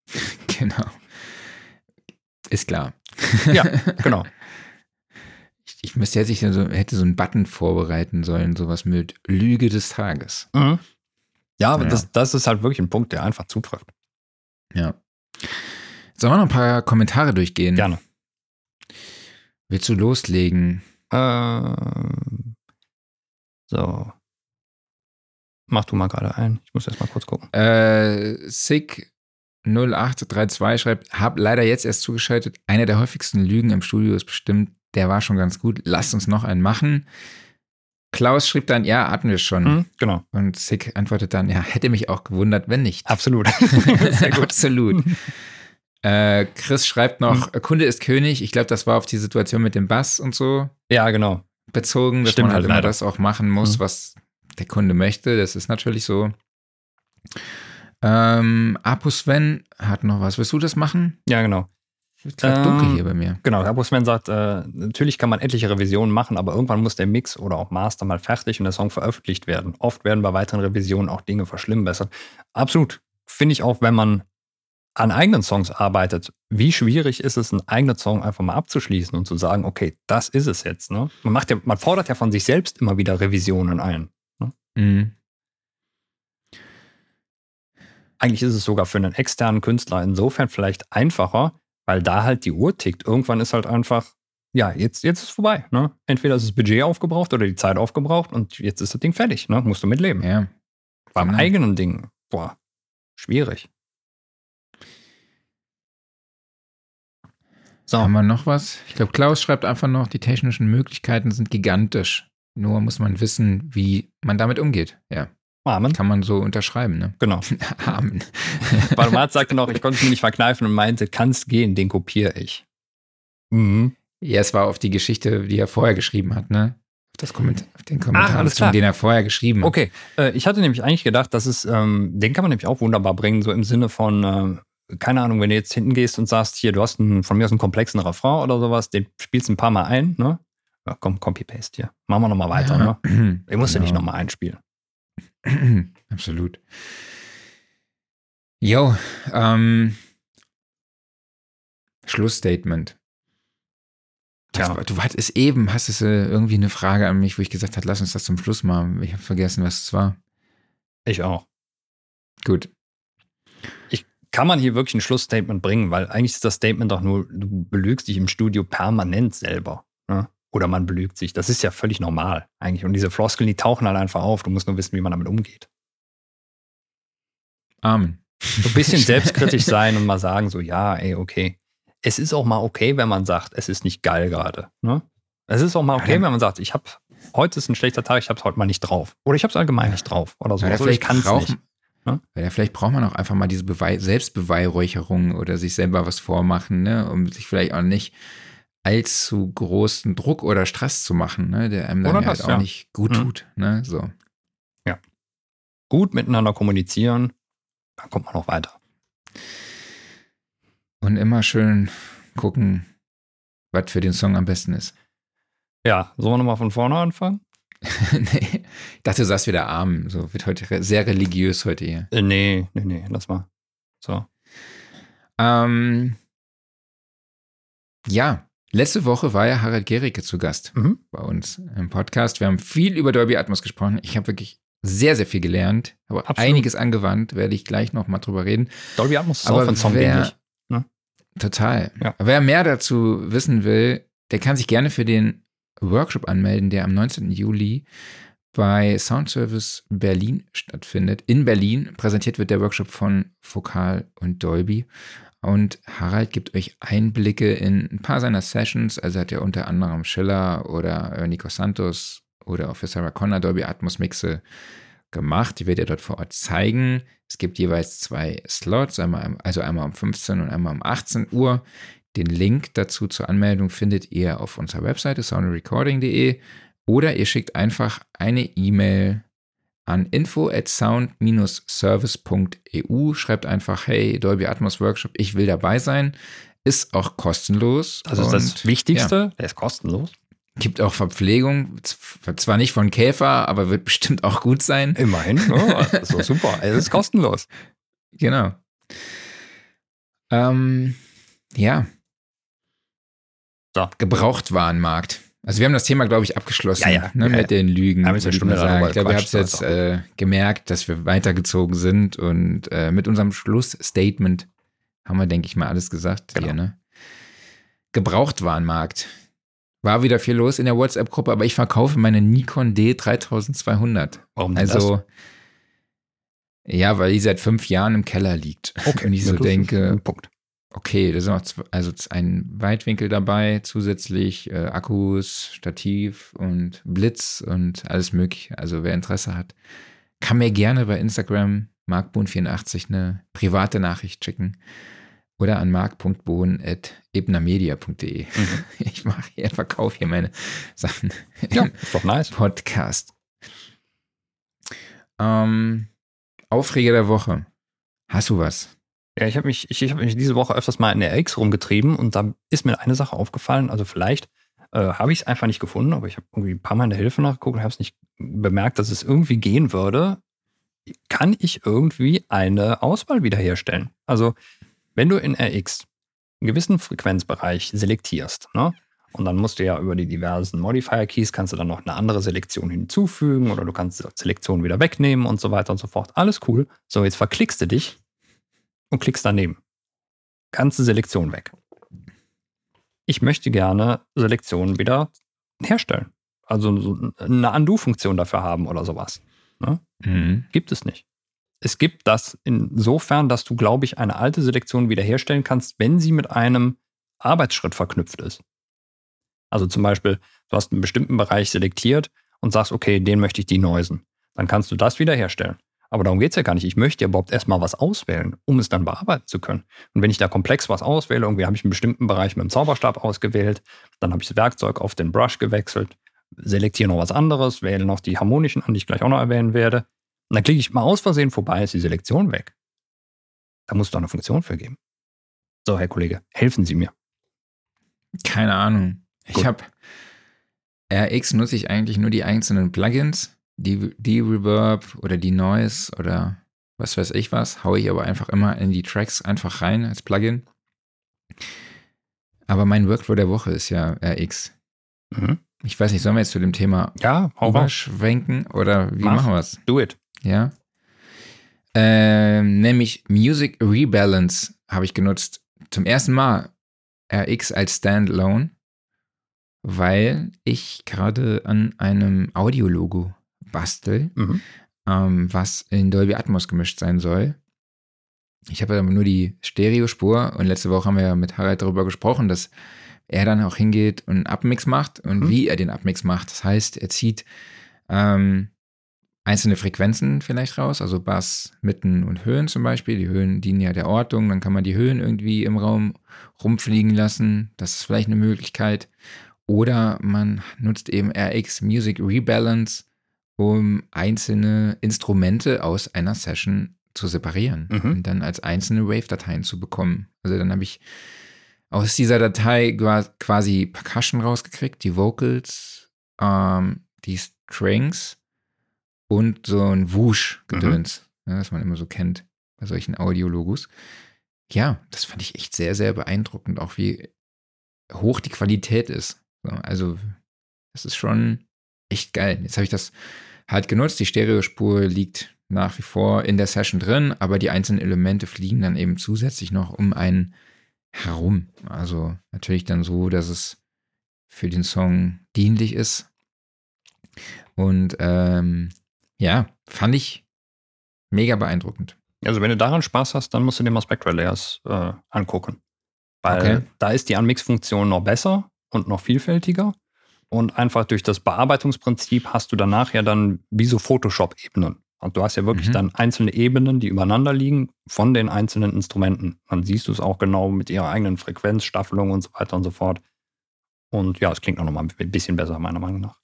*laughs* Genau. Ist klar. Ja, genau. *laughs* Ich, ich müsste jetzt ich so, hätte so einen Button vorbereiten sollen, sowas mit Lüge des Tages. Mhm. Ja, aber Ja. Das, das ist halt wirklich ein Punkt, der einfach zutrifft. Ja. Sollen wir noch ein paar Kommentare durchgehen? Gerne. Willst du loslegen? Ähm, so. Mach du mal gerade ein. Ich muss erst mal kurz gucken. Äh, Sick 0832 schreibt, hab leider jetzt erst zugeschaltet. Eine der häufigsten Lügen im Studio ist bestimmt, der war schon ganz gut. Lasst uns noch einen machen. Klaus schrieb dann, ja, hatten wir schon. Mhm, genau. Und Sick antwortet dann, ja, hätte mich auch gewundert, wenn nicht. Absolut. *laughs* Sehr gut. Absolut. Äh, Chris schreibt Hm. noch, Kunde ist König. Ich glaube, das war auf die Situation mit dem Bass und so Ja, genau. bezogen, dass Stimmt man halt halt immer das auch machen muss, Mhm. was der Kunde möchte. Das ist natürlich so. Ähm, Apu Sven hat noch was. Willst du das machen? Ja, genau. Wird dunkel Ähm, hier bei mir. Genau, Herr Busman sagt, äh, natürlich kann man etliche Revisionen machen, aber irgendwann muss der Mix oder auch Master mal fertig und der Song veröffentlicht werden. Oft werden bei weiteren Revisionen auch Dinge verschlimmbessert. Absolut. Finde ich auch, wenn man an eigenen Songs arbeitet, wie schwierig ist es, einen eigenen Song einfach mal abzuschließen und zu sagen, okay, das ist es jetzt. Ne? Man, macht ja, man fordert ja von sich selbst immer wieder Revisionen ein. Mhm. Eigentlich ist es sogar für einen externen Künstler insofern vielleicht einfacher, weil da halt die Uhr tickt. Irgendwann ist halt einfach, ja, jetzt, jetzt ist es vorbei. Ne? Entweder ist das Budget aufgebraucht oder die Zeit aufgebraucht und jetzt ist das Ding fertig. Ne? Musst du mitleben. Ja. Beim genau. eigenen Ding, boah, schwierig. So, Haben wir noch was? Ich glaube, Klaus schreibt einfach noch, die technischen Möglichkeiten sind gigantisch. Nur muss man wissen, wie man damit umgeht. Ja. Amen. Kann man so unterschreiben, ne? Genau. *laughs* Amen. *laughs* Balmat sagte noch, ich konnte mir nicht verkneifen und meinte, kannst gehen, den kopiere ich. Mhm. Ja, es war auf die Geschichte, die er vorher geschrieben hat, ne? Auf, das Kommentar, den Kommentar, Ah, klar. den er vorher geschrieben hat. Okay, äh, ich hatte nämlich eigentlich gedacht, dass es, ähm, den kann man nämlich auch wunderbar bringen, so im Sinne von, äh, keine Ahnung, wenn du jetzt hinten gehst und sagst, hier, du hast einen, von mir aus einen komplexen Refrain oder sowas, den spielst du ein paar Mal ein, ne? Ja, komm, Copy-Paste hier. Machen wir nochmal weiter, ne? ne? *clears throat* Den musst du nicht Genau. nochmal einspielen. *clears throat* Absolut. Jo, ähm, Schlussstatement. Tja. Du hattest eben, hast es äh, irgendwie eine Frage an mich, wo ich gesagt habe, lass uns das zum Schluss machen. Ich habe vergessen, was es war. Ich auch. Gut. Kann man hier wirklich ein Schlussstatement bringen, weil eigentlich ist das Statement doch nur, du belügst dich im Studio permanent selber. Ne? Oder man belügt sich. Das ist ja völlig normal eigentlich. Und diese Floskeln, die tauchen halt einfach auf. Du musst nur wissen, wie man damit umgeht. Amen. So ein bisschen *laughs* selbstkritisch sein und mal sagen, so, ja, ey, okay. Es ist auch mal okay, wenn man sagt, es ist nicht geil gerade. Ne? Es ist auch mal okay, Ja. wenn man sagt, ich habe heute ist ein schlechter Tag, ich habe es heute mal nicht drauf. Oder ich habe es allgemein nicht drauf. Oder so. Oder Also ich vielleicht, kann es nicht. Ne? weil da vielleicht braucht man auch einfach mal diese Bewei Selbstbeweihräucherung oder sich selber was vormachen, ne? um sich vielleicht auch nicht allzu großen Druck oder Stress zu machen, ne? der einem dann Oder ja das, halt auch ja. nicht gut Mhm. tut. Ne? So. Gut miteinander kommunizieren, dann kommt man noch weiter. Und immer schön gucken, was für den Song am besten ist. Ja, sollen wir nochmal von vorne anfangen? *laughs* nee, ich dachte, du sagst wieder arm. So wird heute sehr religiös heute hier. Äh, nee, nee, nee, lass mal. So. Ähm, ja, letzte Woche war ja Harald Gericke zu Gast Mhm. bei uns im Podcast. Wir haben viel über Dolby Atmos gesprochen. Ich habe wirklich sehr, sehr viel gelernt, habe Absolut. einiges angewandt, werde ich gleich noch mal drüber reden. Dolby Atmos ist Aber auch einen Song wer- ähnlich. Total. Ja. Wer mehr dazu wissen will, der kann sich gerne für den Workshop anmelden, der am 19. Juli bei Soundservice Berlin stattfindet. In Berlin präsentiert wird der Workshop von Fokal und Dolby. Und Harald gibt euch Einblicke in ein paar seiner Sessions. Also hat er unter anderem Schiller oder Nico Santos oder auch für Sarah Connor Dolby Atmos Mixe gemacht. Die wird er dort vor Ort zeigen. Es gibt jeweils zwei Slots, einmal, also einmal um 15 und einmal um 18 Uhr. Den Link dazu zur Anmeldung findet ihr auf unserer Webseite soundrecording.de oder ihr schickt einfach eine E-Mail an info at sound-service.eu. Schreibt einfach, hey, Dolby Atmos Workshop, ich will dabei sein. Ist auch kostenlos. Das ist das Wichtigste. Der ist kostenlos. Gibt auch Verpflegung, zwar nicht von Käfer, aber wird bestimmt auch gut sein. Immerhin. *laughs* Ist doch super. Es ist kostenlos. Genau. Ähm, ja. So. Gebrauchtwarenmarkt. Also wir haben das Thema, glaube ich, abgeschlossen Ja, ja. ne, Ja, mit den Lügen. Haben wir eine Stunde sagen. Ich glaube, ihr habt jetzt das äh, gemerkt, dass wir weitergezogen sind und äh, mit unserem Schlussstatement haben wir, denke ich mal, alles gesagt Genau. hier. Ne? Gebrauchtwarenmarkt. War wieder viel los in der WhatsApp-Gruppe, aber ich verkaufe meine Nikon D3200. Warum denn Also, ja, weil die seit fünf Jahren im Keller liegt. das? Okay. *laughs* Und ich so das denke, Punkt. Okay, da sind noch zw- also ein Weitwinkel dabei, zusätzlich äh, Akkus, Stativ und Blitz und alles mögliche. Also wer Interesse hat, kann mir gerne bei Instagram markbohn84 eine private Nachricht schicken oder an mark.bohn.ebnermedia.de. Mhm. *laughs* Ich mache hier, verkaufe hier meine Sachen. *laughs* Ja, ist doch nice. Podcast. Ähm, Aufreger der Woche. Hast du was? Ja, ich habe mich, ich, ich hab mich diese Woche öfters mal in der RX rumgetrieben und da ist mir eine Sache aufgefallen. Also vielleicht äh, habe ich es einfach nicht gefunden, aber ich habe irgendwie ein paar Mal in der Hilfe nachgeguckt und habe es nicht bemerkt, dass es irgendwie gehen würde. Kann ich irgendwie eine Auswahl wiederherstellen? Also, wenn du in RX einen gewissen Frequenzbereich selektierst, ne? Und dann musst du ja über die diversen Modifier-Keys kannst du dann noch eine andere Selektion hinzufügen oder du kannst die Selektion wieder wegnehmen und so weiter und so fort. Alles cool. So, jetzt verklickst du dich und klickst daneben. Ganze Selektion weg. Ich möchte gerne Selektionen wieder herstellen. Also so eine Undo-Funktion dafür haben oder sowas. Mhm. Gibt es nicht. Es gibt das insofern, dass du, glaube ich, eine alte Selektion wiederherstellen kannst, wenn sie mit einem Arbeitsschritt verknüpft ist. Also zum Beispiel, du hast einen bestimmten Bereich selektiert und sagst, okay, den möchte ich denoisen. Dann kannst du das wiederherstellen. Aber darum geht es ja gar nicht. Ich möchte ja überhaupt erstmal was auswählen, um es dann bearbeiten zu können. Und wenn ich da komplex was auswähle, irgendwie habe ich einen bestimmten Bereich mit dem Zauberstab ausgewählt, dann habe ich das Werkzeug auf den Brush gewechselt, selektiere noch was anderes, wähle noch die harmonischen an, die ich gleich auch noch erwähnen werde. Und dann klicke ich mal aus Versehen vorbei, ist die Selektion weg. Da muss es doch eine Funktion für geben. So, Herr Kollege, helfen Sie mir. Keine Ahnung. Ich habe RX nutze ich eigentlich nur die einzelnen Plugins, die, die Reverb oder die Noise oder was weiß ich was, haue ich aber einfach immer in die Tracks einfach rein als Plugin. Aber mein Workflow der Woche ist ja RX. Mhm. Ich weiß nicht, sollen wir jetzt zu dem Thema ja, überschwenken oder wie Mach, machen wir es? Do it. Ja. Ähm, nämlich Music Rebalance habe ich genutzt. Zum ersten Mal RX als Standalone, weil ich gerade an einem Audiologo bastel, mhm. ähm, was in Dolby Atmos gemischt sein soll. Ich habe aber nur die Stereospur und letzte Woche haben wir ja mit Harald darüber gesprochen, dass er dann auch hingeht und einen Abmix macht und mhm. wie er den Abmix macht. Das heißt, er zieht ähm, einzelne Frequenzen vielleicht raus, also Bass, Mitten und Höhen zum Beispiel. Die Höhen dienen ja der Ortung, dann kann man die Höhen irgendwie im Raum rumfliegen lassen. Das ist vielleicht eine Möglichkeit. Oder man nutzt eben RX Music Rebalance, um einzelne Instrumente aus einer Session zu separieren mhm. und dann als einzelne Wave-Dateien zu bekommen. Also dann habe ich aus dieser Datei quasi Percussion rausgekriegt, die Vocals, ähm, die Strings und so ein Wusch-Gedöns, mhm. ja, das man immer so kennt bei solchen Audiologos. Ja, das fand ich echt sehr, sehr beeindruckend, auch wie hoch die Qualität ist. Also, das ist schon echt geil. Jetzt habe ich das halt genutzt. Die Stereospur liegt nach wie vor in der Session drin, aber die einzelnen Elemente fliegen dann eben zusätzlich noch um einen herum. Also natürlich dann so, dass es für den Song dienlich ist. Und ähm, ja, fand ich mega beeindruckend. Also wenn du daran Spaß hast, dann musst du dir mal Spectral Layers äh, angucken. Weil okay. da ist die Unmix-Funktion noch besser und noch vielfältiger. Und einfach durch das Bearbeitungsprinzip hast du danach ja dann wie so Photoshop-Ebenen. Und du hast ja wirklich mhm. dann einzelne Ebenen, die übereinander liegen von den einzelnen Instrumenten. Dann siehst du es auch genau mit ihrer eigenen Frequenz, Staffelung und so weiter und so fort. Und ja, es klingt auch nochmal ein bisschen besser, meiner Meinung nach.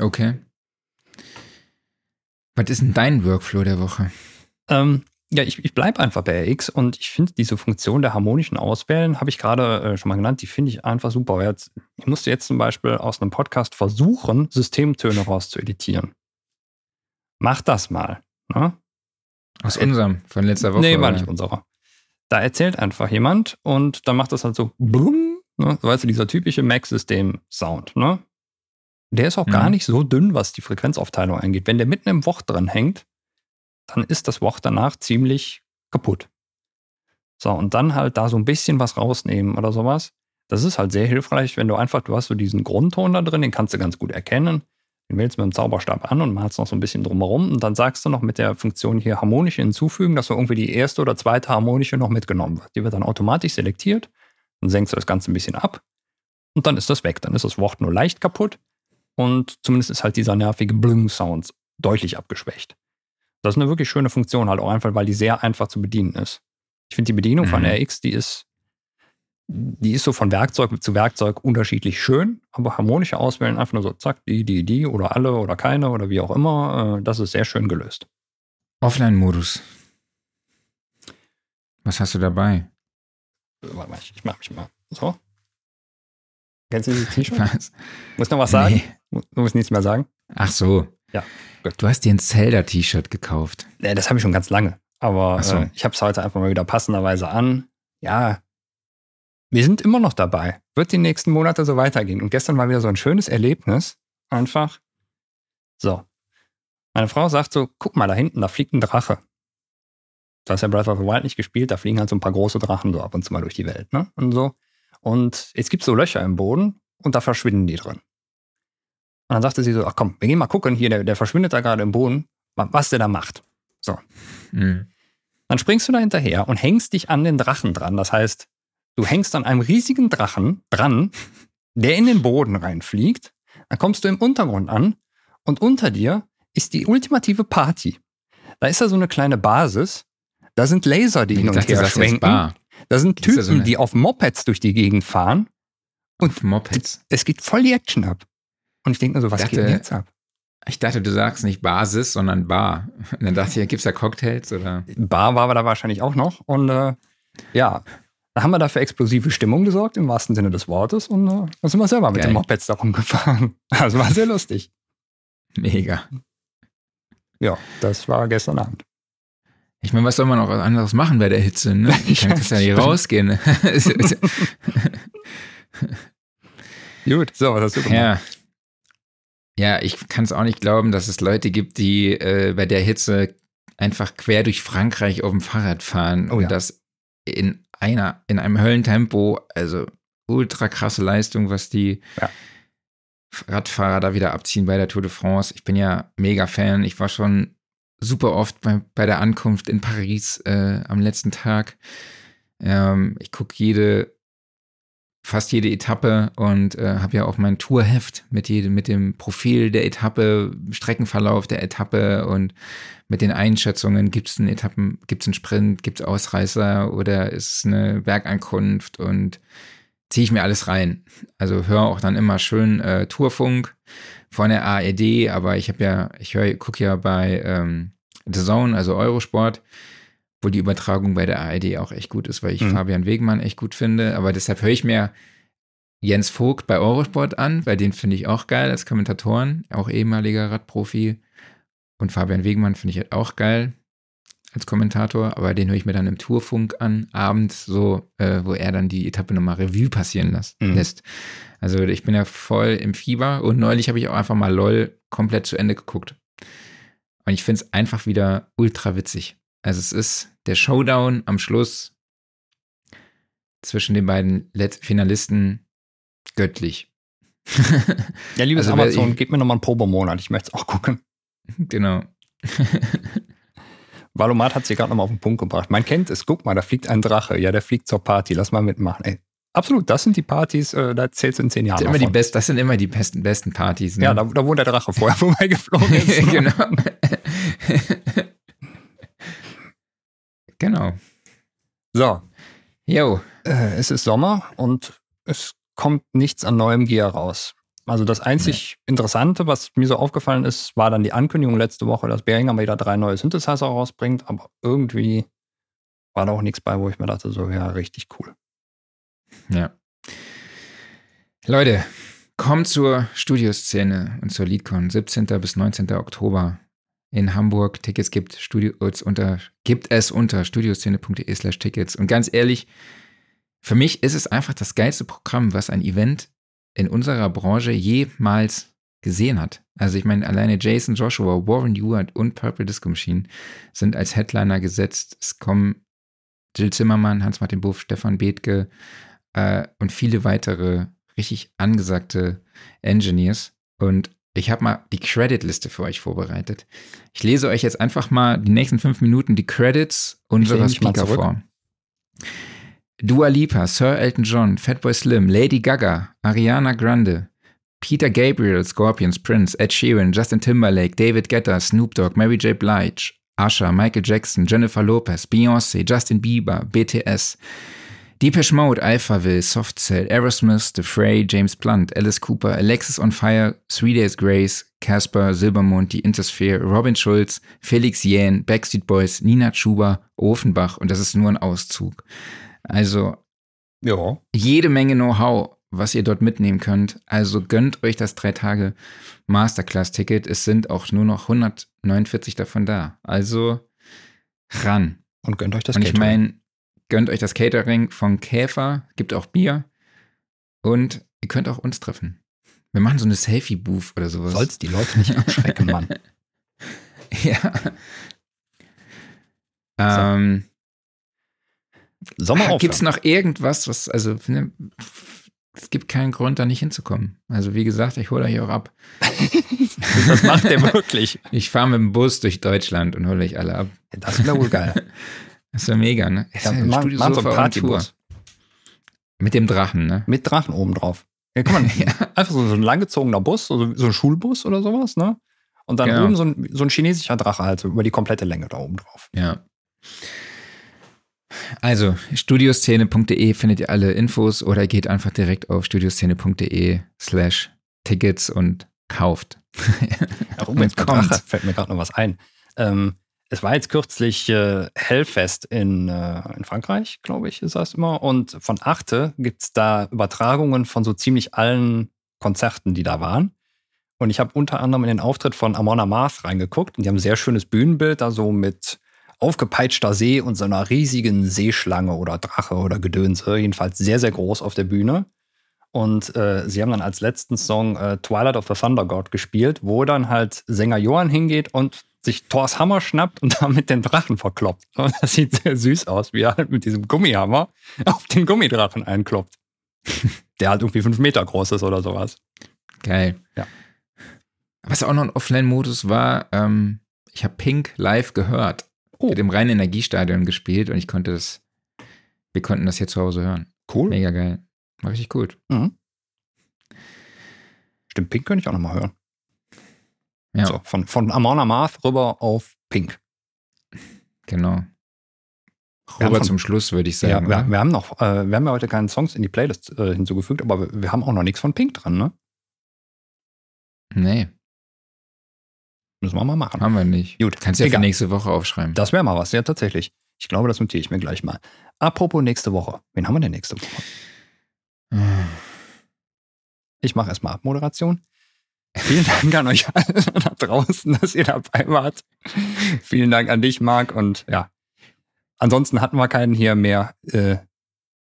Okay. Was ist denn dein Workflow der Woche? Ähm, ja, ich, ich bleibe einfach bei RX und ich finde diese Funktion der harmonischen Auswählen, habe ich gerade äh, schon mal genannt, die finde ich einfach super. Jetzt, ich musste jetzt zum Beispiel aus einem Podcast versuchen, Systemtöne rauszueditieren. Mach das mal. Ne? Aus unserem, von letzter Woche? Nee, war nicht unserer. Da erzählt einfach jemand und dann macht das halt so blum, ne? so weißt du, dieser typische Mac-System-Sound. Ne? Der ist auch mhm. gar nicht so dünn, was die Frequenzaufteilung angeht. Wenn der mitten im Wort drin hängt, dann ist das Wort danach ziemlich kaputt. So, und dann halt da so ein bisschen was rausnehmen oder sowas. Das ist halt sehr hilfreich, wenn du einfach, du hast so diesen Grundton da drin, den kannst du ganz gut erkennen. Den wählst du mit dem Zauberstab an und malst noch so ein bisschen drumherum. Und dann sagst du noch mit der Funktion hier harmonische hinzufügen, dass so irgendwie die erste oder zweite harmonische noch mitgenommen wird. Die wird dann automatisch selektiert. Dann senkst du das Ganze ein bisschen ab. Und dann ist das weg. Dann ist das Wort nur leicht kaputt. Und zumindest ist halt dieser nervige Bling-Sound deutlich abgeschwächt. Das ist eine wirklich schöne Funktion, halt auch einfach, weil die sehr einfach zu bedienen ist. Ich finde die Bedienung mhm. von RX, die ist, die ist so von Werkzeug zu Werkzeug unterschiedlich schön, aber harmonische Auswählen einfach nur so, zack, die, die, die oder alle oder keine oder wie auch immer, äh, das ist sehr schön gelöst. Offline-Modus. Was hast du dabei? Warte mal, ich mach mich mal so. Kennst du dieses T-Shirt? *laughs* Muss noch was sagen? Nee. Du musst nichts mehr sagen. Ach so. Ja. Gut. Du hast dir ein Zelda-T-Shirt gekauft. Ja, das habe ich schon ganz lange. Aber so. äh, ich habe es heute einfach mal wieder passenderweise an. Ja, wir sind immer noch dabei. Wird die nächsten Monate so weitergehen. Und gestern war wieder so ein schönes Erlebnis. Einfach. So. Meine Frau sagt so: guck mal da hinten, da fliegt ein Drache. Du hast ja Breath of the Wild nicht gespielt, da fliegen halt so ein paar große Drachen so ab und zu mal durch die Welt, ne? Und so. Und es gibt so Löcher im Boden und da verschwinden die drin. Und dann sagte sie so, ach komm, wir gehen mal gucken, hier, der, der verschwindet da gerade im Boden, was der da macht. So. Mhm. Dann springst du da hinterher und hängst dich an den Drachen dran. Das heißt, du hängst an einem riesigen Drachen dran, der in den Boden reinfliegt. Dann kommst du im Untergrund an und unter dir ist die ultimative Party. Da ist da so eine kleine Basis. Da sind Laser, die hin und dachte, her schwenken. Da sind Typen, so eine- die auf Mopeds durch die Gegend fahren. Und Mopeds. Es geht voll die Action ab. Und ich denke mir so, was Ich geht denn dachte- jetzt ab? Ich dachte, du sagst nicht Basis, sondern Bar. Und dann dachte ich, gibt's da Cocktails oder? Bar war da wahrscheinlich auch noch. Und äh, ja, da haben wir da für explosive Stimmung gesorgt, im wahrsten Sinne des Wortes. Und äh, dann sind wir selber mit Geil. den Mopeds darum gefahren. Also *laughs* war sehr lustig. Mega. Ja, das war gestern Abend. Ich meine, was soll man auch anderes machen bei der Hitze? Ne? *laughs* Ich kann ja nicht rausgehen. Ne? *laughs* Gut, so, was hast du gemacht? ja. Ja, ich kann es auch nicht glauben, dass es Leute gibt, die äh, bei der Hitze einfach quer durch Frankreich auf dem Fahrrad fahren Oh und ja. das in einer, in einem Höllentempo, also ultra krasse Leistung, was die Ja. Radfahrer da wieder abziehen bei der Tour de France. Ich bin ja mega Fan. Ich war schon super oft bei, bei der Ankunft in Paris äh, am letzten Tag. Ähm, ich gucke jede, fast jede Etappe und äh, habe ja auch mein Tourheft mit, jedem, mit dem Profil der Etappe, Streckenverlauf der Etappe und mit den Einschätzungen, gibt es einen Etappen, gibt es einen Sprint, gibt es Ausreißer oder ist es eine Bergankunft und ziehe ich mir alles rein. Also höre auch dann immer schön äh, Tourfunk von der ARD, aber ich habe ja, ich höre, gucke ja bei ähm, The Zone, also Eurosport, wo die Übertragung bei der ARD auch echt gut ist, weil ich Mhm. Fabian Wegmann echt gut finde. Aber deshalb höre ich mir Jens Vogt bei Eurosport an, weil den finde ich auch geil als Kommentatoren, auch ehemaliger Radprofi. Und Fabian Wegmann finde ich halt auch geil als Kommentator, aber den höre ich mir dann im Tourfunk an, abends so, äh, wo er dann die Etappe nochmal Revue passieren lässt. Mhm. lässt. Also ich bin ja voll im Fieber und neulich habe ich auch einfach mal LOL komplett zu Ende geguckt. Und ich finde es einfach wieder ultra witzig. Also es ist der Showdown am Schluss zwischen den beiden Let Finalisten göttlich. Ja, liebes Also, Amazon, ich- gib mir nochmal einen Probemonat. Ich möchte es auch gucken. genau. *laughs* Valomat hat sie gerade nochmal auf den Punkt gebracht. Man kennt es. Guck mal, da fliegt ein Drache. Ja, der fliegt zur Party. Lass mal mitmachen. Ey, absolut, das sind die Partys, äh, da zählst du in zehn Das Jahren. sind, noch immer die best, das sind immer die besten, besten Partys. Ne? Ja, da, da wo der Drache vorher *laughs* vorbeigeflogen ist. *laughs* genau. Genau. So, Jo, äh, es ist Sommer und es kommt nichts an neuem Gear raus. Also das einzig Interessante, was mir so aufgefallen ist, war dann die Ankündigung letzte Woche, dass Behringer mal wieder drei neue Synthesizer rausbringt, aber irgendwie war da auch nichts bei, wo ich mir dachte, so, ja, richtig cool. Ja. Leute, kommt zur Studioszene und zur LeadCon 17. bis 19. Oktober in Hamburg. Tickets gibt, Studios unter, gibt es unter studioszene.de slash Tickets. Und ganz ehrlich, für mich ist es einfach das geilste Programm, was ein Event in unserer Branche jemals gesehen hat. Also ich meine, alleine Jason Joshua, Warren Ewart und Purple Disco Machine sind als Headliner gesetzt. Es kommen Jill Zimmermann, Hans-Martin Buff, Stefan Bethke, äh, und viele weitere richtig angesagte Engineers. Und ich habe mal die Credit-Liste für euch vorbereitet. Ich lese euch jetzt einfach mal die nächsten fünf Minuten die Credits unserer Speaker vor. Dua Lipa, Sir Elton John, Fatboy Slim, Lady Gaga, Ariana Grande, Peter Gabriel, Scorpions, Prince, Ed Sheeran, Justin Timberlake, David Guetta, Snoop Dogg, Mary J. Blige, Usher, Michael Jackson, Jennifer Lopez, Beyoncé, Justin Bieber, BTS, Depeche Mode, Alphaville, Soft Cell, Aerosmith, The Fray, James Blunt, Alice Cooper, Alexis on Fire, Three Days Grace, Casper, Silbermond, Die Intersphere, Robin Schulz, Felix Jähn, Backstreet Boys, Nina Schuber, Ofenbach und das ist nur ein Auszug. Also Ja. jede Menge Know-how, was ihr dort mitnehmen könnt. Also gönnt euch das drei Tage Masterclass-Ticket. Es sind auch nur noch 149 davon da. Also ran. Und gönnt euch das Und ich meine, gönnt euch das Catering von Käfer, gibt auch Bier und ihr könnt auch uns treffen. Wir machen so eine Selfie-Booth oder sowas. Soll's die Leute nicht abschrecken, Mann. *laughs* ja. Ähm, Sommeraufhören. Gibt es noch irgendwas, was, also, ne, es gibt keinen Grund, da nicht hinzukommen. Also, wie gesagt, ich hole euch auch ab. *laughs* Das macht der wirklich. Ich fahre mit dem Bus durch Deutschland und hole euch alle ab. Das wäre wohl geil. *laughs* Das wäre mega, ne? Ja, wir machen, machen so einen Partybus. Mit dem Drachen, ne? Mit Drachen oben drauf. Ja, kann man, *laughs* Ja. Einfach so, so ein langgezogener Bus, so, so ein Schulbus oder sowas, ne? Und dann Genau. oben so ein, so ein chinesischer Drache halt so über die komplette Länge da oben drauf. Ja. Also, studioszene.de findet ihr alle Infos oder geht einfach direkt auf studioszene.de slash Tickets und kauft. Ja, *laughs* Und übrigens, bei kommt. Drache fällt mir gerade noch was ein. Ähm, es war jetzt kürzlich äh, Hellfest in, äh, in Frankreich, glaube ich, ist das immer. Und von Achte gibt es da Übertragungen von so ziemlich allen Konzerten, die da waren. Und ich habe unter anderem in den Auftritt von Amon Amarth reingeguckt. Und die haben ein sehr schönes Bühnenbild, da so mit aufgepeitschter See und so einer riesigen Seeschlange oder Drache oder Gedönse. Jedenfalls sehr, sehr groß auf der Bühne. Und äh, sie haben dann als letzten Song äh, Twilight of the Thunder God gespielt, wo dann halt Sänger Johann hingeht und sich Thors Hammer schnappt und *laughs* damit den Drachen verkloppt. Das sieht sehr süß aus, wie er halt mit diesem Gummihammer auf den Gummidrachen einkloppt. *laughs* Der halt irgendwie fünf Meter groß ist oder sowas. Geil. Ja. Was auch noch ein Offline-Modus war, ähm, ich habe Pink live gehört. Oh. Mit dem reinen Energiestadion gespielt und ich konnte das, wir konnten das hier zu Hause hören. Cool. Mega geil. War richtig gut. Mhm. Stimmt, Pink könnte ich auch nochmal hören. Ja, So, von, von Amon Amarth rüber auf Pink. genau. Rüber zum Schluss, würde ich Ja, sagen. wir, oder? wir haben noch, äh, wir haben ja heute keinen Songs in die Playlist äh, hinzugefügt, aber wir, wir haben auch noch nichts von Pink dran, ne? nee, Müssen wir mal machen. haben wir nicht. Gut, Kannst du ja für nächste Woche aufschreiben. Das wäre mal was, ja, tatsächlich. Ich glaube, das notiere ich mir gleich mal. Apropos nächste Woche. Wen haben wir denn nächste Woche? Ich mache erstmal Abmoderation. Vielen Dank an euch alle *laughs* da draußen, dass ihr dabei wart. Vielen Dank an dich, Marc. Und ja, ansonsten hatten wir keinen hier mehr, äh,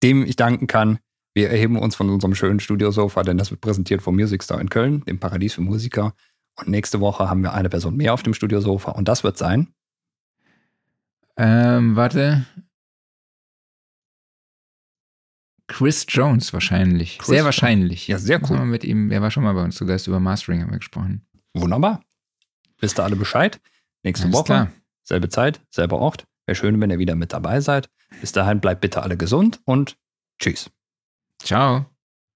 dem ich danken kann. Wir erheben uns von unserem schönen Studiosofa, denn das wird präsentiert vom Music Store in Köln, dem Paradies für Musiker. Und nächste Woche haben wir eine Person mehr auf dem Studiosofa und das wird sein. Ähm, warte. Chris Jones wahrscheinlich. Chris sehr wahrscheinlich. Ja, sehr cool. mit ihm, er war schon mal bei uns zu Gast über Mastering haben wir gesprochen. Wunderbar. Wisst ihr alle Bescheid? Nächste Alles Woche, klar. selbe Zeit, selber Ort. Wäre schön, wenn ihr wieder mit dabei seid. Bis dahin bleibt bitte alle gesund und tschüss. Ciao.